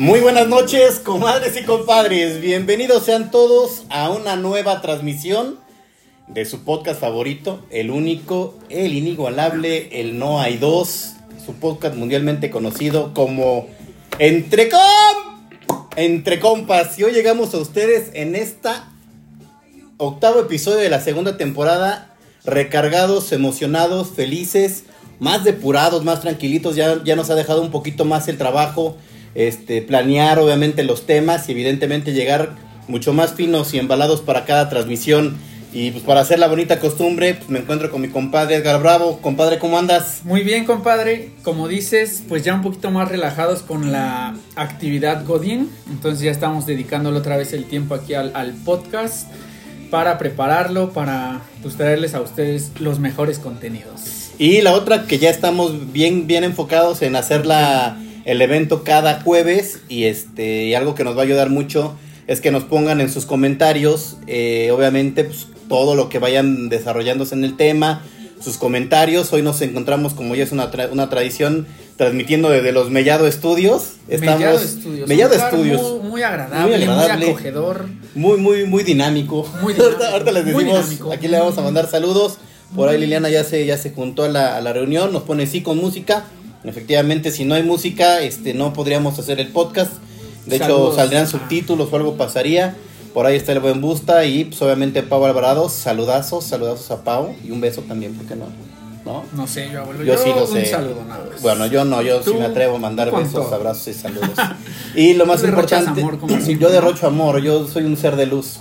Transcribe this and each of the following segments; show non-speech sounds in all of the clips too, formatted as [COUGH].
Muy buenas noches, comadres y compadres. Bienvenidos sean todos a una nueva transmisión de su podcast favorito, el único, el inigualable, el No hay dos, su podcast mundialmente conocido como Entre Com Entre Compas. Y hoy llegamos a ustedes en esta octavo episodio de la segunda temporada, recargados, emocionados, felices, más depurados, más tranquilitos. Ya, ya nos ha dejado un poquito más el trabajo este, planear obviamente los temas y evidentemente llegar mucho más finos y embalados para cada transmisión. Y pues para hacer la bonita costumbre, pues me encuentro con mi compadre Edgar Bravo. Compadre, ¿cómo andas? Muy bien, compadre. Como dices, pues ya un poquito más relajados con la actividad Godín. Entonces ya estamos dedicándole otra vez el tiempo aquí al, al podcast para prepararlo, para pues, traerles a ustedes los mejores contenidos. Y la otra que ya estamos bien, bien enfocados en hacer la el evento cada jueves y este y algo que nos va a ayudar mucho es que nos pongan en sus comentarios, eh, obviamente, pues, todo lo que vayan desarrollándose en el tema, sus comentarios. Hoy nos encontramos, como ya es una, una tradición, transmitiendo desde los Mellado Estudios. Estamos, Mellado Estudios. Mellado Estudios. Muy, muy, agradable, muy, agradable, muy acogedor. Muy, muy, muy dinámico. Muy [LAUGHS] dinámico ahorita, les decimos, aquí le vamos a mandar saludos. Por ahí Liliana ya se, ya se juntó a la, a la reunión, nos pone sí con música. Efectivamente, si no hay música, este, no podríamos hacer el podcast. De hecho, saldrían subtítulos o algo pasaría. Por ahí está el buen Busta y pues, obviamente Pau Alvarado. Saludazos, saludazos a Pau y un beso también, ¿por qué no? ¿No? No sé, yo Yo, sí lo sé. Un saludo nada más. Bueno, yo no, yo sí me atrevo a mandar besos, abrazos y saludos. [LAUGHS] y lo más importante, amor, [CLEARS THROAT] yo derrocho amor, yo soy un ser de luz.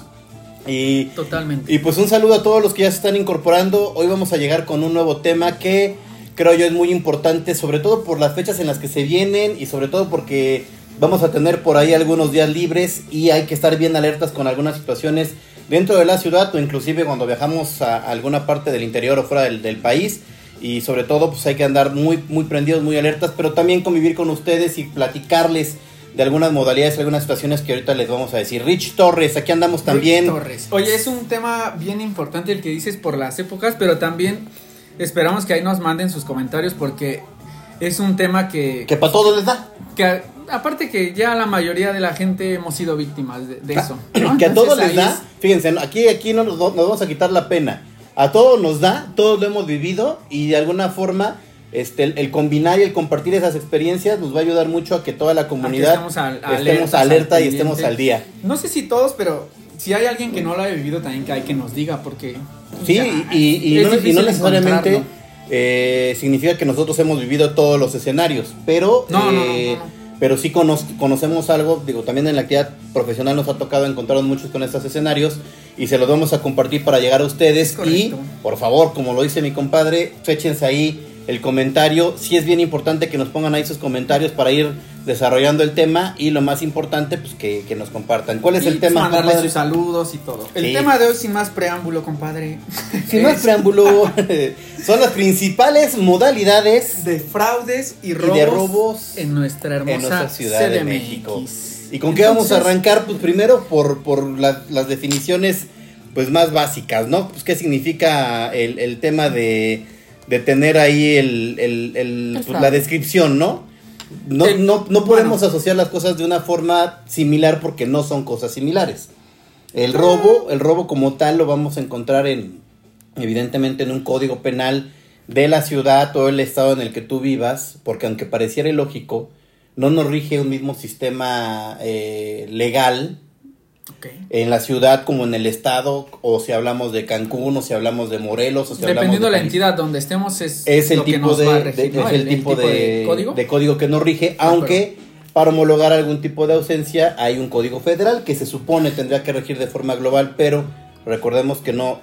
Y, Totalmente. Y pues un saludo a todos los que ya se están incorporando. Hoy vamos a llegar con un nuevo tema que creo yo es muy importante, sobre todo por las fechas en las que se vienen y sobre todo porque vamos a tener por ahí algunos días libres y hay que estar bien alertas con algunas situaciones dentro de la ciudad o inclusive cuando viajamos a alguna parte del interior o fuera del, país y sobre todo pues hay que andar muy muy prendidos, muy alertas, pero también convivir con ustedes y platicarles de algunas modalidades, algunas situaciones que ahorita les vamos a decir. Rich Torres, aquí andamos también. Rich Torres. Oye, es un tema bien importante el que dices por las épocas, pero también Esperamos que ahí nos manden sus comentarios porque es un tema que... Que para todos les da. Que aparte que ya la mayoría de la gente hemos sido víctimas de, ah, eso. [CLEARS THROAT] Que a todos les da. Fíjense, aquí, aquí no nos, vamos a quitar la pena. A todos nos da, todos lo hemos vivido y de alguna forma este, el, combinar y el compartir esas experiencias nos va a ayudar mucho a que toda la comunidad estemos, estemos alerta y estemos al día. No sé si todos, pero si hay alguien que no lo haya vivido también que hay que nos diga porque Sí, y, no, necesariamente eh, significa que nosotros hemos vivido todos los escenarios, pero, eh, pero sí conocemos algo, digo, también en la actividad profesional nos ha tocado encontrar muchos con estos escenarios y se los vamos a compartir para llegar a ustedes. Y, por favor, como lo dice mi compadre, échense ahí el comentario. Sí es bien importante que nos pongan ahí sus comentarios para ir desarrollando el tema y lo más importante, pues que, nos compartan. ¿Cuál es el tema? Mandarles sus saludos y todo. El tema de hoy, sin más preámbulo, compadre. Sin más [LAUGHS] preámbulo, [LAUGHS] son las principales modalidades de fraudes y robos, de robos en nuestra hermosa ciudad de México. ¿Y con qué vamos a arrancar? Pues primero por, por las definiciones pues más básicas, ¿no? Pues qué significa el, el tema de de tener ahí el, pues, la descripción, ¿no? No, no, no podemos asociar las cosas de una forma similar porque no son cosas similares. El robo, el robo como tal lo vamos a encontrar en, evidentemente, en un código penal de la ciudad o el estado en el que tú vivas, porque aunque pareciera ilógico, no nos rige un mismo sistema eh, legal en la ciudad como en el estado, o si hablamos de Cancún, o si hablamos de Morelos, o si Dependiendo de la entidad donde estemos, es, el tipo, de, el, tipo, de, código? que nos rige, aunque para homologar algún tipo de ausencia hay un código federal que se supone tendría que regir de forma global, pero recordemos que no,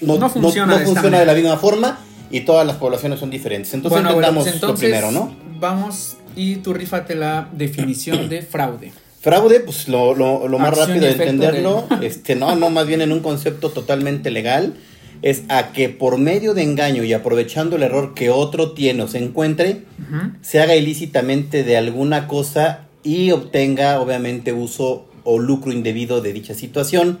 no, funciona, de, la misma forma y todas las poblaciones son diferentes. Entonces pues lo primero, ¿no? Vamos y tú rífate la definición de fraude. Fraude, pues lo, lo, lo más rápido de entenderlo, [LAUGHS] este, no, no, más bien en un concepto totalmente legal, es a que por medio de engaño y aprovechando el error que otro tiene o se encuentre, se haga ilícitamente de alguna cosa y obtenga obviamente uso o lucro indebido de dicha situación.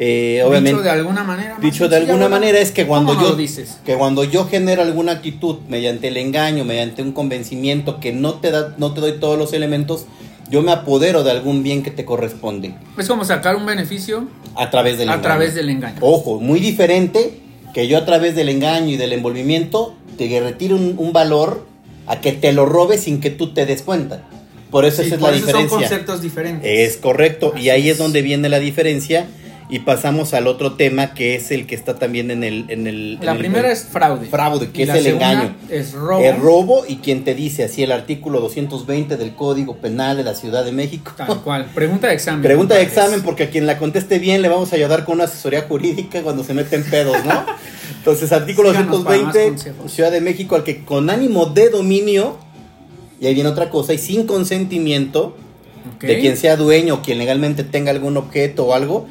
Eh, obviamente, dicho de alguna manera. Dicho de alguna manera es que cuando yo dices? que cuando yo genero alguna actitud mediante el engaño, mediante un convencimiento que no te da, no te doy todos los elementos, yo me apodero de algún bien que te corresponde Es como sacar un beneficio a través del a engaño. través del engaño. Ojo, muy diferente que yo a través del engaño y del envolvimiento te retire un, un valor a que te lo robe sin que tú te des cuenta. Por eso Sí, esa es por la eso diferencia. Son conceptos diferentes. Es correcto. y ahí es es. donde viene la diferencia. Y pasamos al otro tema que es el que está también en el... En el La en el- primera es fraude. fraude, que Y es la el engaño. Es robo. El robo y quien te dice así el artículo 220 del Código Penal de la Ciudad de México. Tal cual. Pregunta de examen. Pregunta de examen porque a quien la conteste bien le vamos a ayudar con una asesoría jurídica cuando se meten pedos, ¿no? [LAUGHS] Entonces, artículo Síganos para más 220, consejos. Ciudad de México, al que con ánimo de dominio, y ahí viene otra cosa, y sin consentimiento De quien sea dueño quien legalmente tenga algún objeto o algo,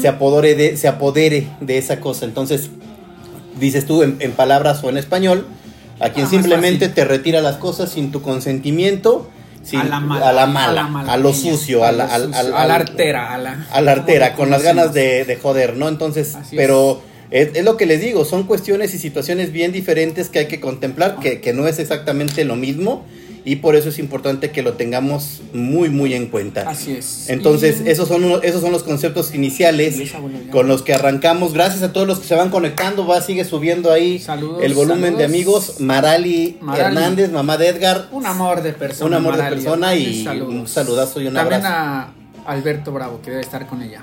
se, apodere de, se apodere de esa cosa. Entonces, dices tú en, en palabras o en español, a quien Ah, simplemente te retira las cosas sin tu consentimiento, sin, a la mala. a la mala, a, mala lo sucio, a la, sucio, a artera, a la, a la artera, con las ganas de, de joder, ¿no? Entonces, Así pero es. es lo que les digo, son cuestiones y situaciones bien diferentes que hay que contemplar, que, que no es exactamente lo mismo, y por eso es importante que lo tengamos muy, muy en cuenta. Así es. Entonces, Y- esos son, esos son los conceptos iniciales con los que arrancamos. Gracias a todos los que se van conectando. Va, sigue subiendo ahí Saludos, el volumen saludos. de amigos. Marali, Marali. Hernández, mamá de Edgar. Un amor de persona. Un amor de persona y Saludos. un saludazo y un También abrazo. a Alberto Bravo, que debe estar con ella.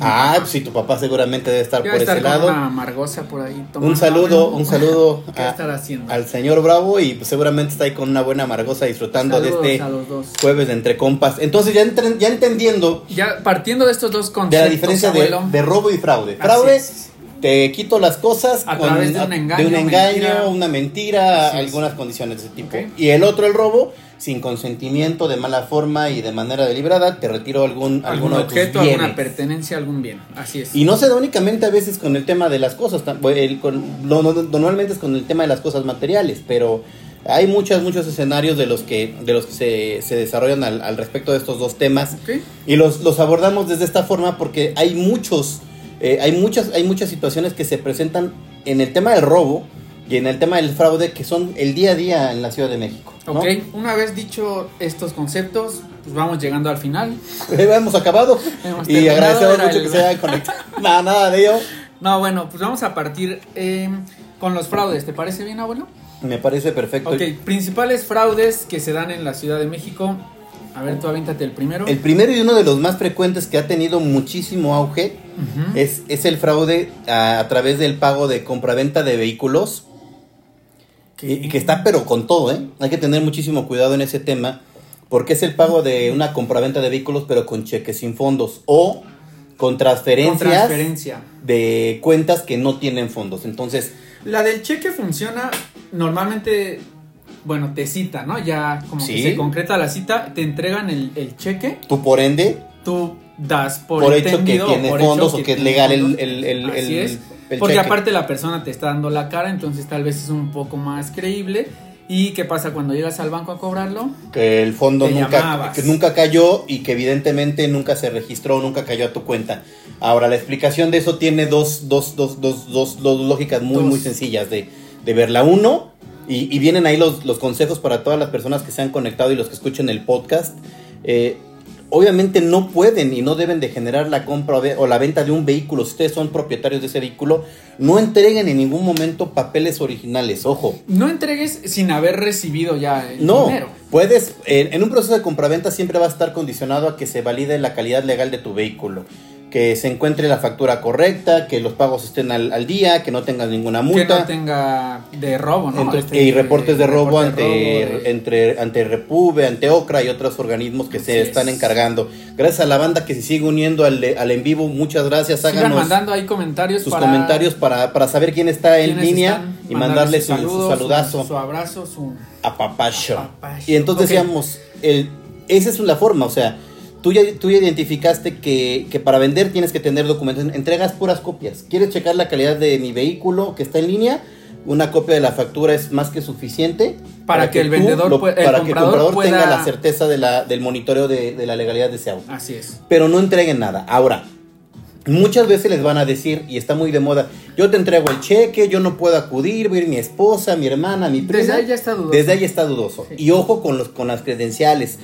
Ah, pues sí, tu papá seguramente debe estar por estar ese con lado. una amargosa por ahí. Un saludo, un saludo [LAUGHS] al señor Bravo y pues, seguramente está ahí con una buena amargosa disfrutando Saludos de este jueves de entre compas. Entonces ya, entren- ya entendiendo Ya partiendo de estos dos de conceptos, la diferencia de, de robo y fraude. Fraude, te quito las cosas A través de un engaño, de un engaño, mentira. una mentira, Así es. algunas condiciones de ese tipo. Y el otro, el robo, sin consentimiento, de mala forma y de manera deliberada, te retiro algún, algún alguno de tus objeto, alguna pertenencia, algún bien. Así es. Y no se da únicamente a veces con el tema de las cosas, tam- el- con- lo- no- normalmente es con el tema de las cosas materiales, pero hay muchos, muchos escenarios de los que, de los que se, se desarrollan al, al respecto de estos dos temas. Ok. Y los, los abordamos desde esta forma porque hay muchos, eh, hay muchas, hay muchas situaciones que se presentan en el tema del robo y en el tema del fraude que son el día a día en la Ciudad de México. ¿no? Ok, una vez dicho estos conceptos, pues vamos llegando al final. [LAUGHS] Hemos acabado Hemos y agradecemos mucho el- que se hayan [LAUGHS] conectado. [LAUGHS] nada, nada de ello. No, bueno, pues vamos a partir eh, con los fraudes. ¿Te parece bien, abuelo? Me parece perfecto. Ok, principales fraudes que se dan en la Ciudad de México. A ver, tú avéntate el primero. El primero y uno de los más frecuentes que ha tenido muchísimo auge es, es el fraude a, a través del pago de compraventa de vehículos. Y, que está pero con todo, ¿eh? Hay que tener muchísimo cuidado en ese tema. Porque es el pago de una compraventa de vehículos pero con cheques sin fondos. O con Con transferencias transferencia. de cuentas que no tienen fondos. Entonces, La del cheque funciona normalmente, bueno, te cita, ¿no? Ya como Sí. que se concreta la cita, te entregan el, el cheque, tú por ende, tú das por, por, hecho que tiene fondos o que es legal el. El Porque cheque. aparte la persona te está dando la cara, entonces tal vez es un poco más creíble. ¿Y qué pasa cuando llegas al banco a cobrarlo? que el fondo nunca, que nunca cayó y que evidentemente nunca se registró, nunca cayó a tu cuenta. Ahora, la explicación de eso tiene dos, dos, dos, dos, dos, dos lógicas muy, Dos. muy sencillas de, de verla. Uno, y, y vienen ahí los, los consejos para todas las personas que se han conectado y los que escuchen el podcast. Eh, obviamente no pueden y no deben de generar la compra o la venta de un vehículo. Si ustedes son propietarios de ese vehículo, no entreguen en ningún momento papeles originales. Ojo, No entregues sin haber recibido ya el no, dinero. puedes, en, en un proceso de compraventa siempre va a estar condicionado a que se valide la calidad legal de tu vehículo, que se encuentre la factura correcta, que los pagos estén al, al día, que no tengas ninguna Que multa. no tenga de robo, ¿no? Entonces, Este, y reportes de robo reporte ante, de robo, de- entre, ante Repube, ante OCRA y otros organismos que se están es. encargando. Gracias a la banda que se sigue uniendo al, al en vivo, muchas gracias. Sigan Háganos mandando ahí comentarios sus para comentarios para, para saber quién está en línea y mandarle su, saludazo. Su, su abrazo, su... a papacho. Apapacho. Y entonces Ok. decíamos, el, esa es la forma, o sea, tú ya, tú ya identificaste que, que para vender tienes que tener documentos, entregas puras copias. ¿Quieres checar la calidad de mi vehículo que está en línea? Una copia de la factura es más que suficiente Para que el tú vendedor lo- el para que el comprador comprador tenga pueda- la certeza de la, del monitoreo de, de la legalidad de ese auto. Así es. Pero no entreguen nada. Ahora, muchas veces les van a decir, y está muy de moda, yo te entrego el cheque, yo no puedo acudir, va a ir mi esposa, mi hermana, mi prima. Desde ahí ya está dudoso. Desde ahí está dudoso. Sí. Y ojo con, los, con las credenciales.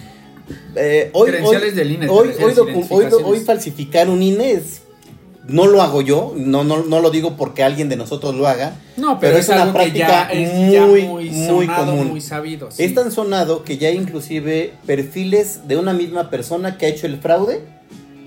Eh, hoy, Credenciales hoy, del INE, hoy, falsificar un INE es- no lo hago yo, no, no, no lo digo porque alguien de nosotros lo haga, No, pero, es, es ya muy, muy, muy sonado, común. muy sabido. sí. Es tan sonado que ya hay inclusive perfiles de una misma persona que ha hecho el fraude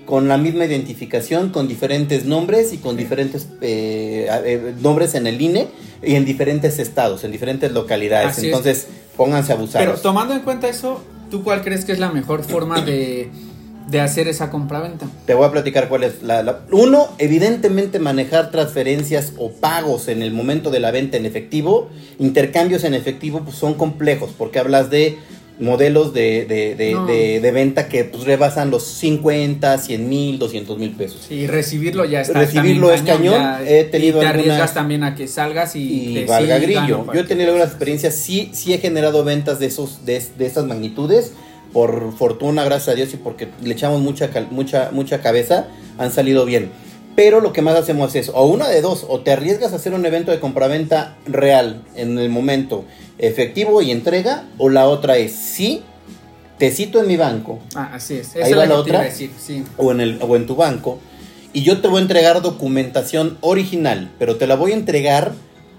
con la misma identificación, con diferentes nombres y con diferentes eh, eh, nombres en el INE y en diferentes estados, en diferentes localidades. Así es. Entonces, pónganse Pero abusados. tomando en cuenta eso, ¿tú cuál crees que es la mejor forma de, de hacer esa compraventa? Te voy a platicar cuál es la, la- Uno, evidentemente manejar transferencias o pagos en el momento de la venta en efectivo, intercambios en efectivo, pues son complejos, porque hablas de modelos de, de, de- No. de- de venta que pues, rebasan los 50, 100 mil, 200 mil pesos. Sí, recibirlo ya está. Recibirlo es cañón. ya- He tenido y te algunas- arriesgas también a que salgas y, Y te valga grillo. Yo he tenido algunas experiencias, sí, sí he generado ventas de esos, de, de estas magnitudes. Por fortuna, gracias a Dios, y porque le echamos mucha, mucha, mucha cabeza, han salido bien. Pero lo que más hacemos es, o una de dos, o te arriesgas a hacer un evento de compraventa real en el momento, efectivo y entrega, o la otra es, sí, te cito en mi banco, Ah, así es. Ahí Esa va la otra. decir, sí. o en, el, o en tu banco, y yo te voy a entregar documentación original, pero te la voy a entregar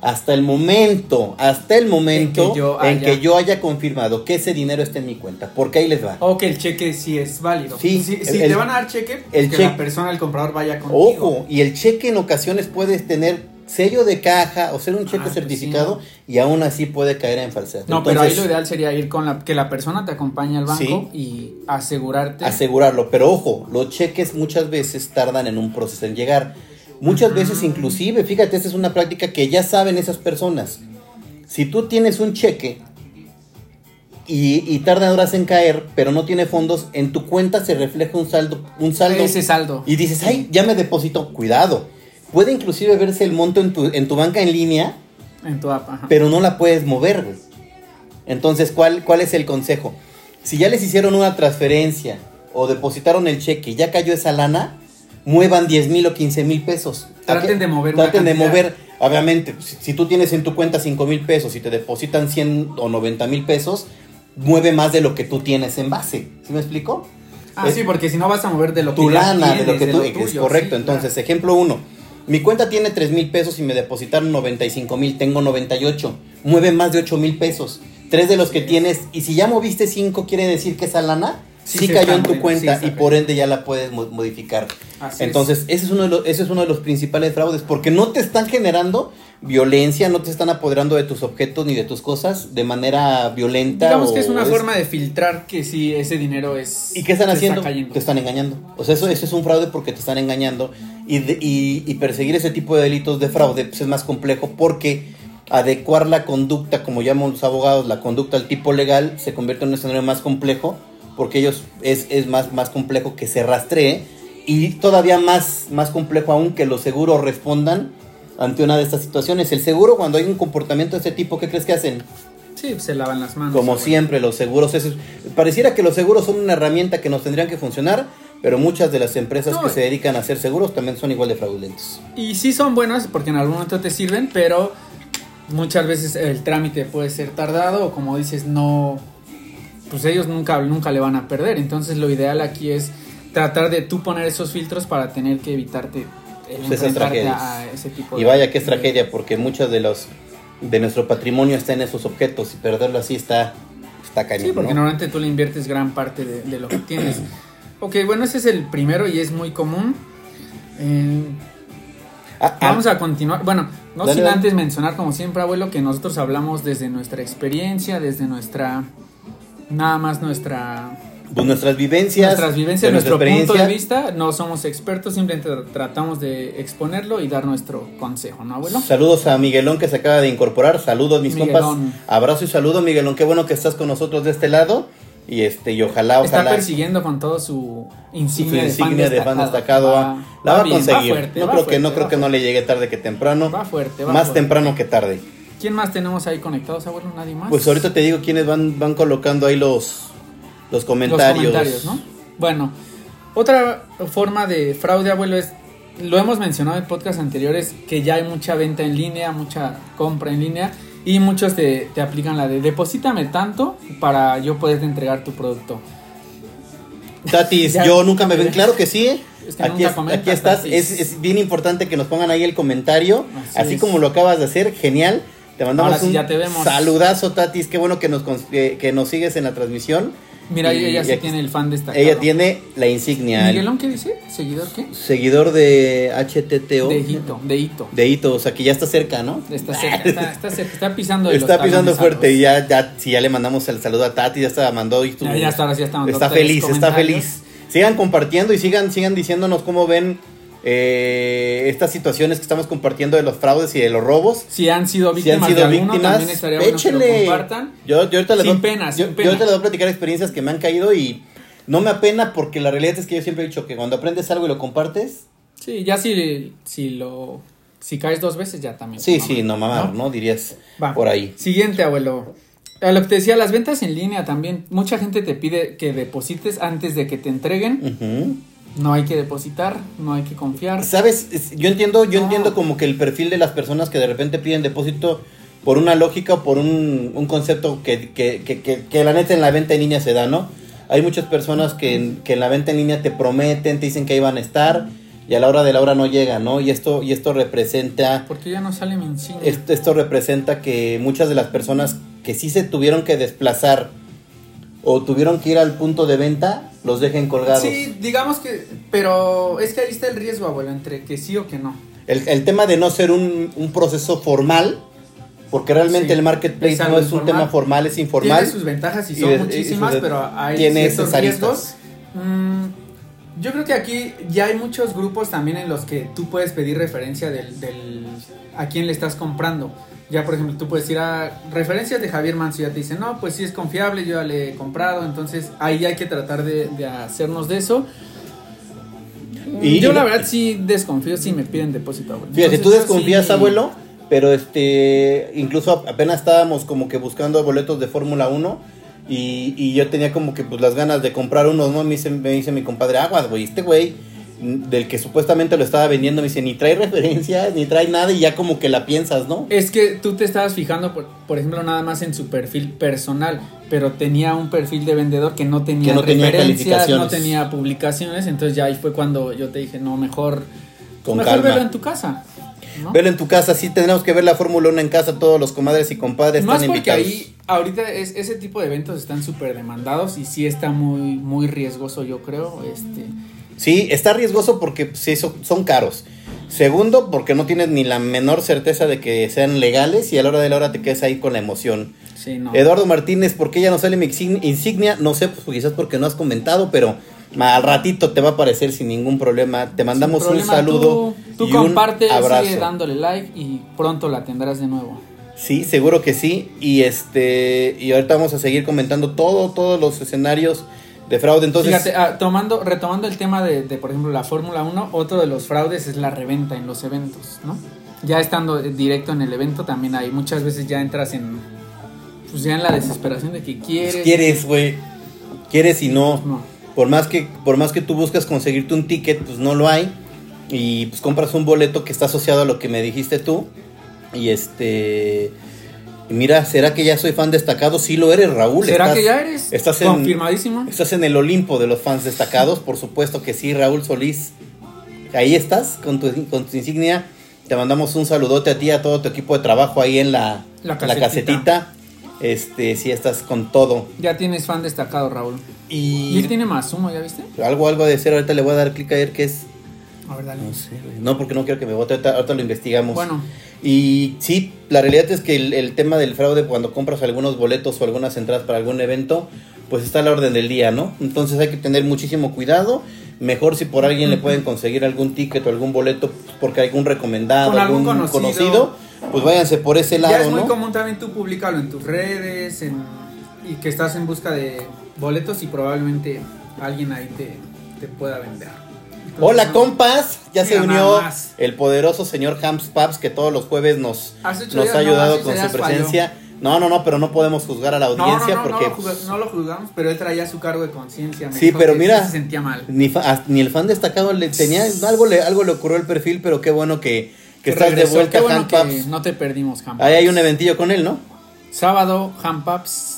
hasta el momento, hasta el momento en que yo haya- haya, confirmado que ese dinero está en mi cuenta, porque ahí les va. O que el cheque sí es válido. Sí, si el- si te van a dar cheque, el que cheque- la persona, el comprador, vaya contigo. Ojo, y el cheque en ocasiones puedes tener sello de caja o ser un cheque Ah, pues certificado sí. y aún así puede caer en falsedad. No, pero ahí lo ideal sería ir con la que la persona te acompañe al banco y asegurarte. asegurarlo. Pero ojo, los cheques muchas veces tardan en un proceso en llegar. Muchas veces inclusive, fíjate, esta es una práctica que ya saben esas personas. Si tú tienes un cheque y, y tarda horas en caer, pero no tiene fondos, en tu cuenta se refleja un saldo, un saldo. Ese saldo. Y dices, ay, ya me deposito, cuidado. Puede inclusive verse el monto en tu, en tu banca en línea, En tu app, ajá. pero no la puedes mover, güey. Entonces, ¿cuál, ¿cuál es el consejo? Si ya les hicieron una transferencia o depositaron el cheque y ya cayó esa lana, muevan 10 mil o 15 mil pesos. ¿A Traten de mover Traten de mover, obviamente, si, si tú tienes en tu cuenta 5 mil pesos y te depositan 100 o 90 mil pesos, mueve más de lo que tú tienes en base. ¿Sí me explico? Ah, Es sí, porque si no vas a mover de lo tu que lana, de lo tienes, que tú... lo es correcto, sí, entonces, claro. ejemplo 1. Mi cuenta tiene 3 mil pesos y me depositaron 95 mil, tengo 98. Mueve más de 8 mil pesos. Tres de los que tienes, y si ya moviste 5, quiere decir que esa lana Sí cayó en tu sí cuenta y por ende ya la puedes mo- modificar. Así es. Entonces, ese es, uno de los, ese es uno de los principales fraudes, porque no te están generando violencia, no te están apoderando de tus objetos ni de tus cosas de manera violenta. Digamos o que es una forma de filtrar que si ese dinero es. ¿Y qué están haciendo? Está. Te están engañando. O sea, eso, eso es un fraude porque te están engañando. Y, de- y, y perseguir ese tipo de delitos de fraude pues, es más complejo porque adecuar la conducta, como llaman los abogados, la conducta al tipo legal, se convierte en un escenario más complejo porque ellos es, es más, más complejo que se rastree y todavía más, más complejo aún que los seguros respondan ante una de estas situaciones. El seguro, cuando hay un comportamiento de este tipo, ¿qué crees que hacen? Sí, se lavan las manos. Como siempre, los seguros, es, pareciera que los seguros son una herramienta que nos tendrían que funcionar, pero muchas de las empresas No, que se dedican a hacer seguros también son igual de fraudulentos. Y sí son buenos porque en algún momento te sirven, pero muchas veces el trámite puede ser tardado o como dices, no, pues ellos nunca, nunca le van a perder. Entonces lo ideal aquí es tratar de tú poner esos filtros para tener que evitarte el Pues esas tragedias. a ese tipo Y de... vaya que es tragedia, porque muchos de los de nuestro patrimonio está en esos objetos y perderlo así está, está cañón. Sí, porque ¿no? normalmente tú le inviertes gran parte de, de lo que tienes. [CLEARS THROAT] ok, bueno, ese es el primero y es muy común. Eh, Ah, ah, Vamos a continuar. Bueno, no Dale, sin dale. antes mencionar, como siempre, abuelo, que nosotros hablamos desde nuestra experiencia, desde nuestra. Nada más nuestra. pues nuestras vivencias, Nuestras vivencias, nuestro punto de vista. No somos expertos, simplemente tratamos de exponerlo y dar nuestro consejo, ¿no, abuelo? Saludos a Miguelón que se acaba de incorporar. Saludos, mis Miguelón. compas. Abrazo y saludo, Miguelón. Qué bueno que estás con nosotros de este lado. Y este, y ojalá, Está ojalá. persiguiendo con todo su su insignia, de, de fan destacado. Va- la va, a conseguir. fuerte, no creo que no creo que no le llegue tarde que temprano. Va fuerte, va Más temprano que tarde. ¿Quién más tenemos ahí conectados, abuelo? ¿Nadie más? Pues ahorita te digo quiénes van van colocando ahí los los comentarios. Los comentarios, ¿no? Bueno, otra forma de fraude, abuelo, es, lo hemos mencionado en podcasts anteriores, que ya hay mucha venta en línea, mucha compra en línea, y muchos te, te aplican la de deposítame tanto para yo poderte entregar tu producto. Tatis, [LAUGHS] Ya, yo nunca me ven, claro que sí. ¿eh? [LAUGHS] Es que aquí, nunca es- comentas, aquí estás, es, es bien importante que nos pongan ahí el comentario, Así como lo acabas de hacer, genial. Te mandamos sí, un ya te vemos. saludazo, Tatis, qué bueno que nos, que, que nos sigues en la transmisión. Mira, Y- ella sí tiene el fan destacado. Ella tiene la insignia, el ¿Miguelón qué dice? ¿Seguidor qué? seguidor de HTTO. De Hito, de Hito. De Hito, o sea que ya está cerca, ¿no? Está [LAUGHS] cerca, está, está cerca, está pisando de los Está pisando fuerte y ya, ya, si ya le mandamos el saludo a Tati, ya está mandó y tú- Ya, ya está, ahora sí ya está mandando Está feliz, está feliz. Sigan compartiendo y sigan, sigan diciéndonos cómo ven eh, estas situaciones que estamos compartiendo de los fraudes y de los robos. Si han sido Si víctimas han sido de alguno, víctimas, también estaría bueno que lo compartan. Yo, yo ahorita les Sin voy, pena, yo, sin yo pena. ahorita les voy a platicar experiencias que me han caído y no me apena porque la realidad es que yo siempre he dicho que cuando aprendes algo y lo compartes, Sí, ya si, si lo si caes dos veces ya también. sí, mamá. sí, no mamar, ¿no? Dirías Va. por ahí. Siguiente, abuelo. A lo que te decía, las ventas en línea también. Mucha gente te pide que deposites antes de que te entreguen. Ujú. No hay que depositar, no hay que confiar. ¿Sabes? Es- Yo entiendo, yo No. entiendo como que el perfil de las personas que de repente piden depósito por una lógica o por un, un concepto que, que, que, que, que la neta en la venta en línea se da, ¿no? Hay muchas personas que en, que en la venta en línea te prometen, te dicen que ahí van a estar y a la hora de la hora no llegan, ¿no? Y esto, y esto representa, Porque ya no sale mi insignia. esto, esto representa que muchas de las personas que sí se tuvieron que desplazar o tuvieron que ir al punto de venta, los dejen colgados. Sí, digamos que, pero es que ahí está el riesgo, abuelo, entre que sí o que no. El, el tema de no ser un, un proceso formal, porque realmente Sí, el marketplace no es un tema formal, es informal. Tiene sus ventajas y y son de- y muchísimas, sus- pero hay tiene ciertos riesgos. Mm, yo creo que aquí ya hay muchos grupos también en los que tú puedes pedir referencia del, del a quién le estás comprando. Ya, por ejemplo, tú puedes ir a referencias de Javier Manso y ya te dicen, no, pues sí es confiable, yo ya le he comprado, entonces ahí hay que tratar de, de hacernos de eso. Y- yo la verdad sí desconfío si me piden depósito, abuelo. Fíjate, Entonces, tú desconfías, sí- abuelo, pero este, incluso apenas estábamos como que buscando boletos de Fórmula 1 y, y yo tenía como que pues las ganas de comprar unos, ¿no? Me dice, me dice mi compadre, aguas, güey, este güey del que supuestamente lo estaba vendiendo, me dice, ni trae referencias, [LAUGHS] ni trae nada y ya como que la piensas, ¿no? Es que tú te estabas fijando, por, por ejemplo, nada más en su perfil personal, pero tenía un perfil de vendedor que no tenía, Que no tenía referencias, no tenía publicaciones, entonces ya ahí fue cuando yo te dije, no, mejor, Con mejor calma. velo en tu casa. ¿no? Velo en tu casa, sí tendremos que ver la Fórmula 1 en casa, todos los comadres y compadres Más están porque invitados. ahí, ahorita es, ese tipo de eventos están súper demandados y sí está muy, muy riesgoso, yo creo. Este, Sí, está riesgoso porque pues, sí, son, caros. Segundo, porque no tienes ni la menor certeza de que sean legales y a la hora de la hora te quedas ahí con la emoción. sí, no. Eduardo Martínez, ¿por qué ya no sale mi insign- insignia? No sé, pues quizás porque no has comentado, pero al ratito te va a aparecer sin ningún problema. Te mandamos un saludo Tú, tú y un comparte, abrazo. sigue dándole like y pronto la tendrás de nuevo. Sí, seguro que sí. Y este y ahorita vamos a seguir comentando todo, todos los escenarios de fraude. Entonces, Fíjate, ah, tomando, retomando el tema de, de, por ejemplo, la Fórmula 1, otro de los fraudes es la reventa en los eventos, ¿no? Ya estando eh, directo en el evento también hay, muchas veces ya entras en, pues ya en la desesperación de que quieres. quieres, güey, quieres y no. No. Por más que por más que tú buscas conseguirte un ticket, pues no lo hay y pues compras un boleto que está asociado a lo que me dijiste tú y este mira, ¿será que ya soy fan destacado? Sí lo eres, Raúl. ¿Será Estás- que ya eres? estás en- Confirmadísimo. Estás en el Olimpo de los fans destacados, por supuesto que sí, Raúl Solís. Ahí estás con tu, con tu insignia. Te mandamos un saludote a ti, a todo tu equipo de trabajo ahí en la, La la casetita. Este, sí, estás con todo. Ya tienes fan destacado, Raúl. Y Y él tiene más humo, ¿ya viste? algo, algo de ser, ahorita le voy a dar clic a ver qué es. A ver, dale. No sé. No, porque no quiero que me vote, ahorita, ahorita lo investigamos. Bueno, Y sí, la realidad es que el, el tema del fraude cuando compras algunos boletos o algunas entradas para algún evento, pues está a la orden del día, ¿no? Entonces hay que tener muchísimo cuidado. Mejor si por alguien le pueden conseguir algún ticket o algún boleto porque hay algún recomendado, Con algún algún conocido. conocido, pues váyanse por ese ya lado, es muy ¿no? común también tú publicarlo en tus redes en, y que estás en busca de boletos y probablemente alguien ahí te, te pueda vender. Entonces, Hola no. compas, ya se unió más. el poderoso señor Hams Paps que todos los jueves nos, ha ayudado con su falló. presencia. No, no, no, pero no podemos juzgar a la audiencia no, no, porque lo no lo juzgamos, pero él traía su cargo de conciencia. Sí, pero mira. se sentía mal. Ni, fa- as- ni el fan destacado le tenía algo le algo le ocurrió el perfil, pero qué bueno que, que estás regresó. de vuelta, Qué bueno que no te perdimos, Ham Ahí hay un eventillo con él, ¿no? Sábado, Ham Paps,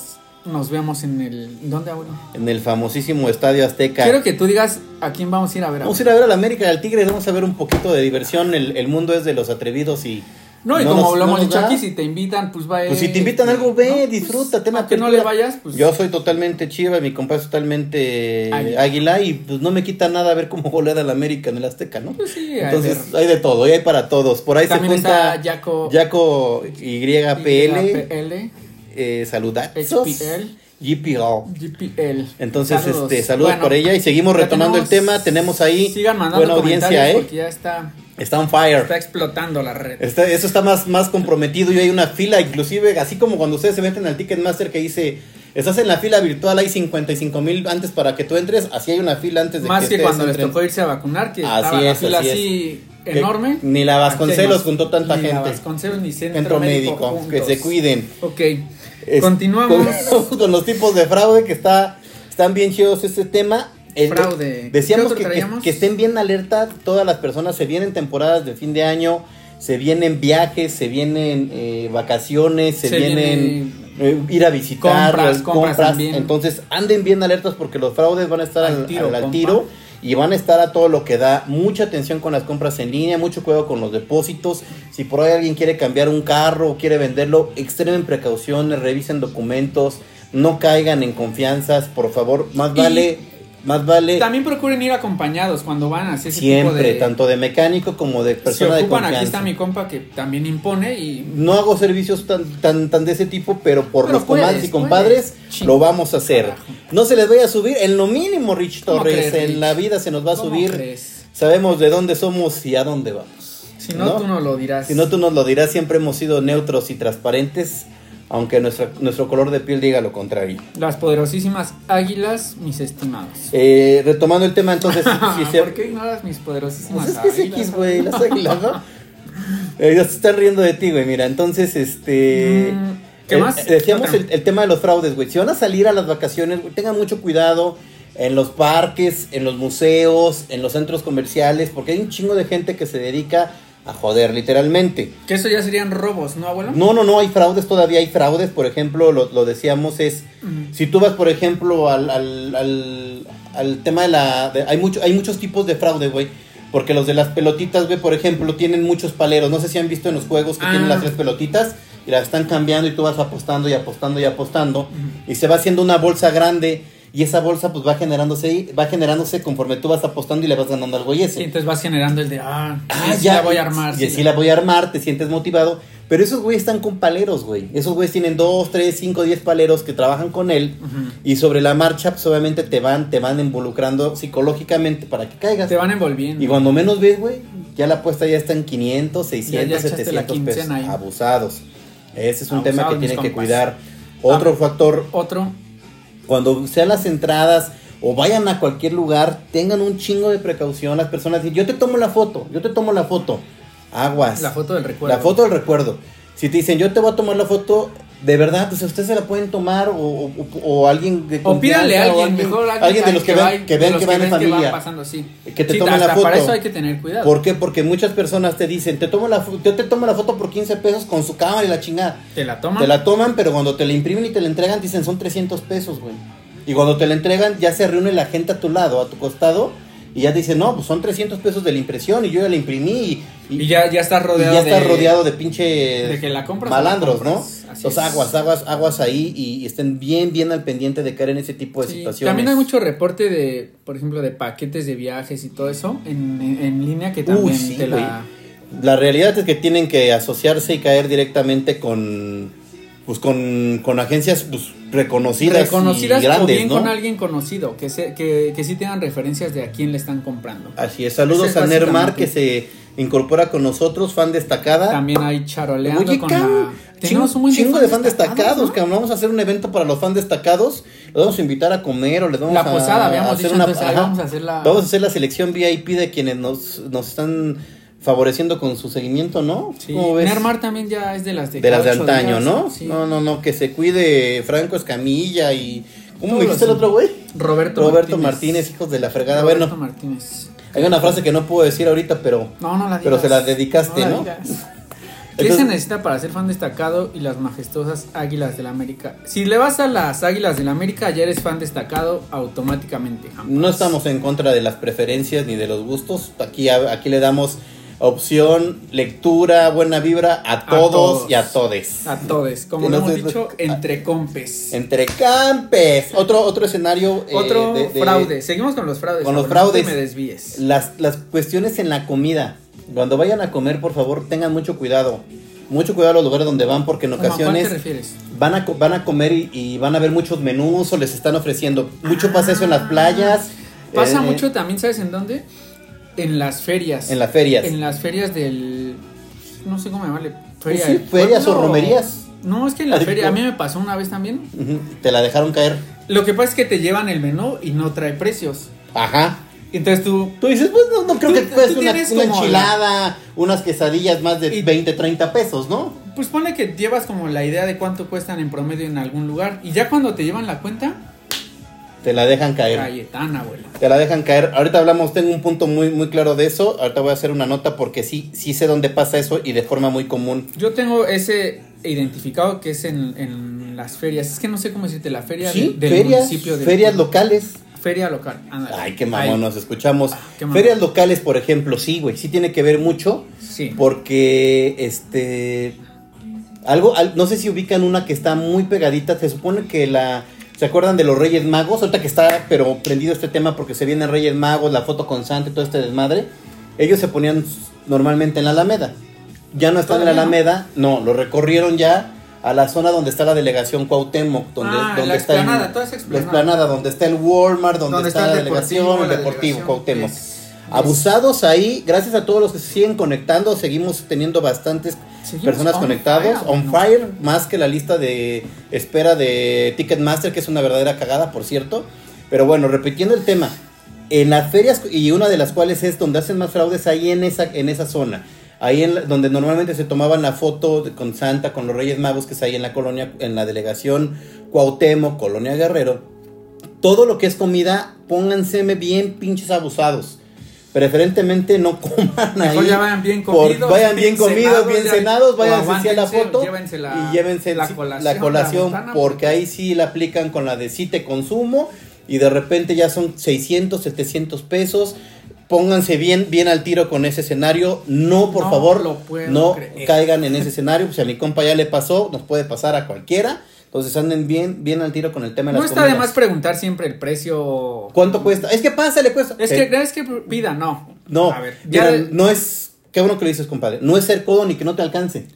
nos vemos en el... ¿Dónde, abuelo? En el famosísimo Estadio Azteca. Quiero que tú digas a quién vamos a ir a ver. Vamos a ir a ver a la América del Tigre, vamos a ver un poquito de diversión. El, el mundo es de los atrevidos y no, y no como nos- lo hemos no da. aquí, si te invitan, pues va Pues si te invitan a algo, ve, disfruta, tema que no le vayas, pues. Yo soy totalmente chiva, mi compa es totalmente Águila. águila. y pues no me quita nada ver cómo golea la América en el Azteca, ¿no? Pues sí, hay Entonces de- hay de todo, y hay para todos. Por ahí También se junta está Jaco- Yaco YPL, PL, eh, saludazos, HPL. GPL. GPL. Entonces, Saludos. este, saludos Bueno, por ella y seguimos retomando el tenemos- tema. Tenemos ahí Sigan buena audiencia, ¿eh? ya está, Está on fire. está explotando la red. Está- eso está más, más comprometido y hay una fila, inclusive, así como cuando ustedes se meten al Ticketmaster que dice, estás en la fila virtual, hay 55 mil antes para que tú entres, así hay una fila antes de Más que que, ustedes cuando les entren. tocó irse a vacunar, que Así estaba la es, fila así así Que enorme. ni la Vasconcelos más. juntó tanta Ni la gente. Vasconcelos ni centro, Centro médico, médico, que se cuiden. Ok. Es- Continuamos. Con, [LAUGHS] con los tipos de fraude que está, están bien chidos este tema. El- Fraude. Decíamos ¿Qué otro que, que- estén bien alerta todas las personas. Se vienen temporadas de fin de año, se vienen viajes, se vienen eh, vacaciones, se, Se vienen eh, ir a visitar, Compras, compras. Entonces anden bien alertas porque los fraudes van a estar Al al, tiro, al- tiro y van a estar a todo lo que da. Mucha atención con las compras en línea, mucho cuidado con los depósitos. Si por ahí alguien quiere cambiar un carro o quiere venderlo, extremen precauciones, revisen documentos, no caigan en confianzas, por favor. Más Y- vale, más vale También procuren ir acompañados cuando van a hacer ese siempre, tipo de... tanto de mecánico como de Se persona de ocupan, confianza. aquí está mi compa que también impone y... No hago servicios tan, tan, tan de ese tipo, pero por Pero los comadres puedes, y compadres puedes. lo vamos a hacer. Carajo. No se les vaya a subir en lo mínimo, Rich ¿Cómo Torres. crees, en Rich? la vida se nos va a ¿Cómo subir. crees? Sabemos de dónde somos y a dónde vamos. Si no, tú no lo dirás. Si no, tú nos lo dirás. Siempre hemos sido neutros y transparentes, aunque nuestra, nuestro color de piel diga lo contrario. Las poderosísimas águilas, mis estimados. Eh, retomando el tema, entonces, [LAUGHS] si se- ¿Por qué ignoras mis poderosísimas Pues es que es águilas? X, güey, las águilas, ¿no? [LAUGHS] Ellos se están riendo de ti, güey. Mira, entonces, este. Mm, ¿qué eh, más? eh, decíamos ¿Qué el, el tema de los fraudes, güey. Si van a salir a las vacaciones, güey, tengan mucho cuidado en los parques, en los museos, en los centros comerciales, porque hay un chingo de gente que se dedica a joder, literalmente. Que eso ya serían robos, ¿no, abuelo? No, no, no, hay fraudes, todavía hay fraudes. Por ejemplo, lo, lo decíamos, es. Si tú vas, por ejemplo, al, al, al, al tema de la... de- hay, mucho, hay muchos tipos de fraude, güey. Porque los de las pelotitas, güey, por ejemplo, tienen muchos paleros. No sé si han visto en los juegos que Ah. tienen las tres pelotitas y las están cambiando y tú vas apostando y apostando y apostando. Y se va haciendo una bolsa grande y esa bolsa pues va generándose ahí- va generándose conforme tú vas apostando y le vas ganando al güey ese. Sí, entonces vas generando el de, ah, Ah, sí, ya, la voy a armar. Y sí, así la voy a armar, te sientes motivado. Pero esos güeyes están con paleros, güey. Esos güeyes tienen dos, tres, cinco, diez paleros que trabajan con él. Y sobre la marcha, pues obviamente te van, te van involucrando psicológicamente para que caigas. Te van envolviendo. Y cuando menos ves, güey, ya la apuesta ya está en 500, 600, Ya- ya echaste la 700 pesos. ahí. Abusados. Ese es un tema que tienen que cuidar. Otro Ah. factor, Otro, cuando sean las entradas o vayan a cualquier lugar, tengan un chingo de precaución. Las personas dicen, yo te tomo la foto, yo te tomo la foto. Aguas. la foto del recuerdo. La foto del recuerdo. Si te dicen, yo te voy a tomar la foto, de verdad, pues ustedes se la pueden tomar o, o- o alguien de O pídanle a o alguien, mejor alguien, alguien de los que, que los que van en ven familia. pasando. Que te Sí, tomen la foto. Para eso hay que tener cuidado. ¿Por qué? Porque muchas personas te dicen, te tomo la yo te tomo la foto por 15 pesos con su cámara y la chingada. Te la toman. Te la toman, pero cuando te la imprimen y te la entregan, dicen son 300 pesos, güey. Y cuando te la entregan, ya se reúne la gente a tu lado, a tu costado, y ya te dicen, no, pues son 300 pesos de la impresión, y yo ya la imprimí, y, y ya, ya estás y rodeado ya estás de... rodeado de pinche de que la compras o la malandros, ¿no? Así aguas, aguas, aguas ahí, y, y estén bien, bien al pendiente de caer en ese tipo de Sí, situaciones. También hay mucho reporte de, por ejemplo, de paquetes de viajes y todo eso en, en, en línea que también Uy, sí, te güey. la... La realidad es que tienen que asociarse y caer directamente con pues con, con agencias pues, reconocidas, reconocidas y grandes, o bien ¿no? con alguien conocido, que, se, que, que sí tengan referencias de a quién le están comprando. Así es, saludos es a Nermar que se incorpora con nosotros, fan destacada. También hay charoleando Oye, con la... Tenemos un buen chingo de fan destacados, ¿no? cabrón. Vamos a hacer un evento para los fan destacados. Los vamos a invitar a comer o les vamos La a posada, hacer dicho, una entonces ajá. vamos a hacer la- Vamos a hacer la selección VIP de quienes nos, nos están favoreciendo con su seguimiento, ¿no? Sí, ¿Cómo ves? Nermar también ya es de las de de las de antaño, días, ¿no? Sí. No, no, no, que se cuide Franco Escamilla y ¿cómo dijiste el otro güey? Roberto, Roberto Martínez. hijos de la fregada. Roberto bueno, Martínez. hay una frase que no puedo decir ahorita, pero No, no la digas. pero se la dedicaste, la ¿no? digas. ¿Qué Entonces- se necesita para ser fan destacado y las majestuosas Águilas del América? Si le vas a las Águilas del América, ya eres fan destacado automáticamente. jamás. No estamos en contra de las preferencias ni de los gustos. Aquí, aquí le damos opción, lectura, buena vibra a todos, todos. y a todes. A todos, como lo hemos dicho, entre compes. Entre campes. Otro, otro escenario. eh, Otro de- de- fraude. Seguimos con los fraudes. Con los ahora, no fraudes. me desvíes. Las, las cuestiones en la comida. Cuando vayan a comer, por favor, tengan mucho cuidado. Mucho cuidado a los lugares donde van porque en ¿Cómo a cuál te ocasiones refieres? van a, van a comer y, y van a ver muchos menús o les están ofreciendo. Mucho pasa eso en las playas. Pasa eh, mucho también, ¿sabes en dónde? En las ferias. En las ferias. En las ferias del. No sé cómo llamarle. Feria Pues sí, ferias pueblo. o romerías. No, es que en la Ay, feria. A mí me pasó una vez también. Te la dejaron caer. Lo que pasa es que te llevan el menú y no trae precios. Ajá. Entonces tú. Tú dices, pues no, no creo Tú- que tú una, una enchilada, unas quesadillas más de Y- 20, 30 pesos, ¿no? Pues pone que llevas como la idea de cuánto cuestan en promedio en algún lugar. Y ya cuando te llevan la cuenta, Te la dejan caer. Cayetana, abuelo. Te la dejan caer. Ahorita hablamos, tengo un punto muy, muy claro de eso. Ahorita voy a hacer una nota porque sí, sí sé dónde pasa eso y de forma muy común. Yo tengo ese identificado que es en, en las ferias. Es que no sé cómo decirte, la feria Sí, de- del ferias, municipio. del ferias locales. Feria local. Ay, qué mamón, nos escuchamos. Ah. Ferias locales, por ejemplo, sí, güey, sí tiene que ver mucho Sí. porque, este, algo, al- no sé si ubican una que está muy pegadita, se supone que la, ¿se acuerdan de los Reyes Magos? Ahorita que está, pero prendido este tema porque se vienen Reyes Magos, la foto con Santa y todo este desmadre, ellos se ponían normalmente en la Alameda, ya no están en la. Alameda, no, lo recorrieron ya a la zona donde está la delegación Cuauhtémoc, donde, Ah, donde la está el- explanada, toda esa la explanada. donde está el Walmart, donde, Donde está, está la el delegación, deportivo, el la deportivo delegación, Cuauhtémoc. es- Abusados ahí, gracias a todos los que se siguen conectando, seguimos teniendo bastantes Seguimos personas on conectados, fire, on fire, más que la lista de espera de Ticketmaster, que es una verdadera cagada, por cierto. Pero bueno, repitiendo el tema, en las ferias, y una de las cuales es donde hacen más fraudes, ahí en esa, en esa zona. Ahí en la- donde normalmente se tomaban la foto con Santa, con los Reyes Magos, que es ahí en la colonia, en la delegación Cuauhtémoc, Colonia Guerrero. Todo lo que es comida, pónganse bien pinches abusados. Preferentemente no [LAUGHS] coman ahí. Mejor ya vayan bien por- comidos. vayan bien comidos, cenados, bien cenados, o váyanse así a la foto llévense la- y llévense la colación, la colación, la botana, porque ahí sí la aplican con la de sí te consumo y de repente ya son 600, 700 pesos. Pónganse bien, bien al tiro con ese escenario. No, por No favor, lo no creer. caigan en ese escenario. Pues a mi compa ya le pasó, nos puede pasar a cualquiera. Entonces anden bien, bien al tiro con el tema de No las está de comidas. más preguntar siempre el precio. ¿Cuánto cuesta? Es que pasa, le cuesta. Es Eh, que, es que pida, no. no, A ver, ya mira, de- no es. Qué bueno que lo dices, compadre. No es ser codo ni que no te alcance.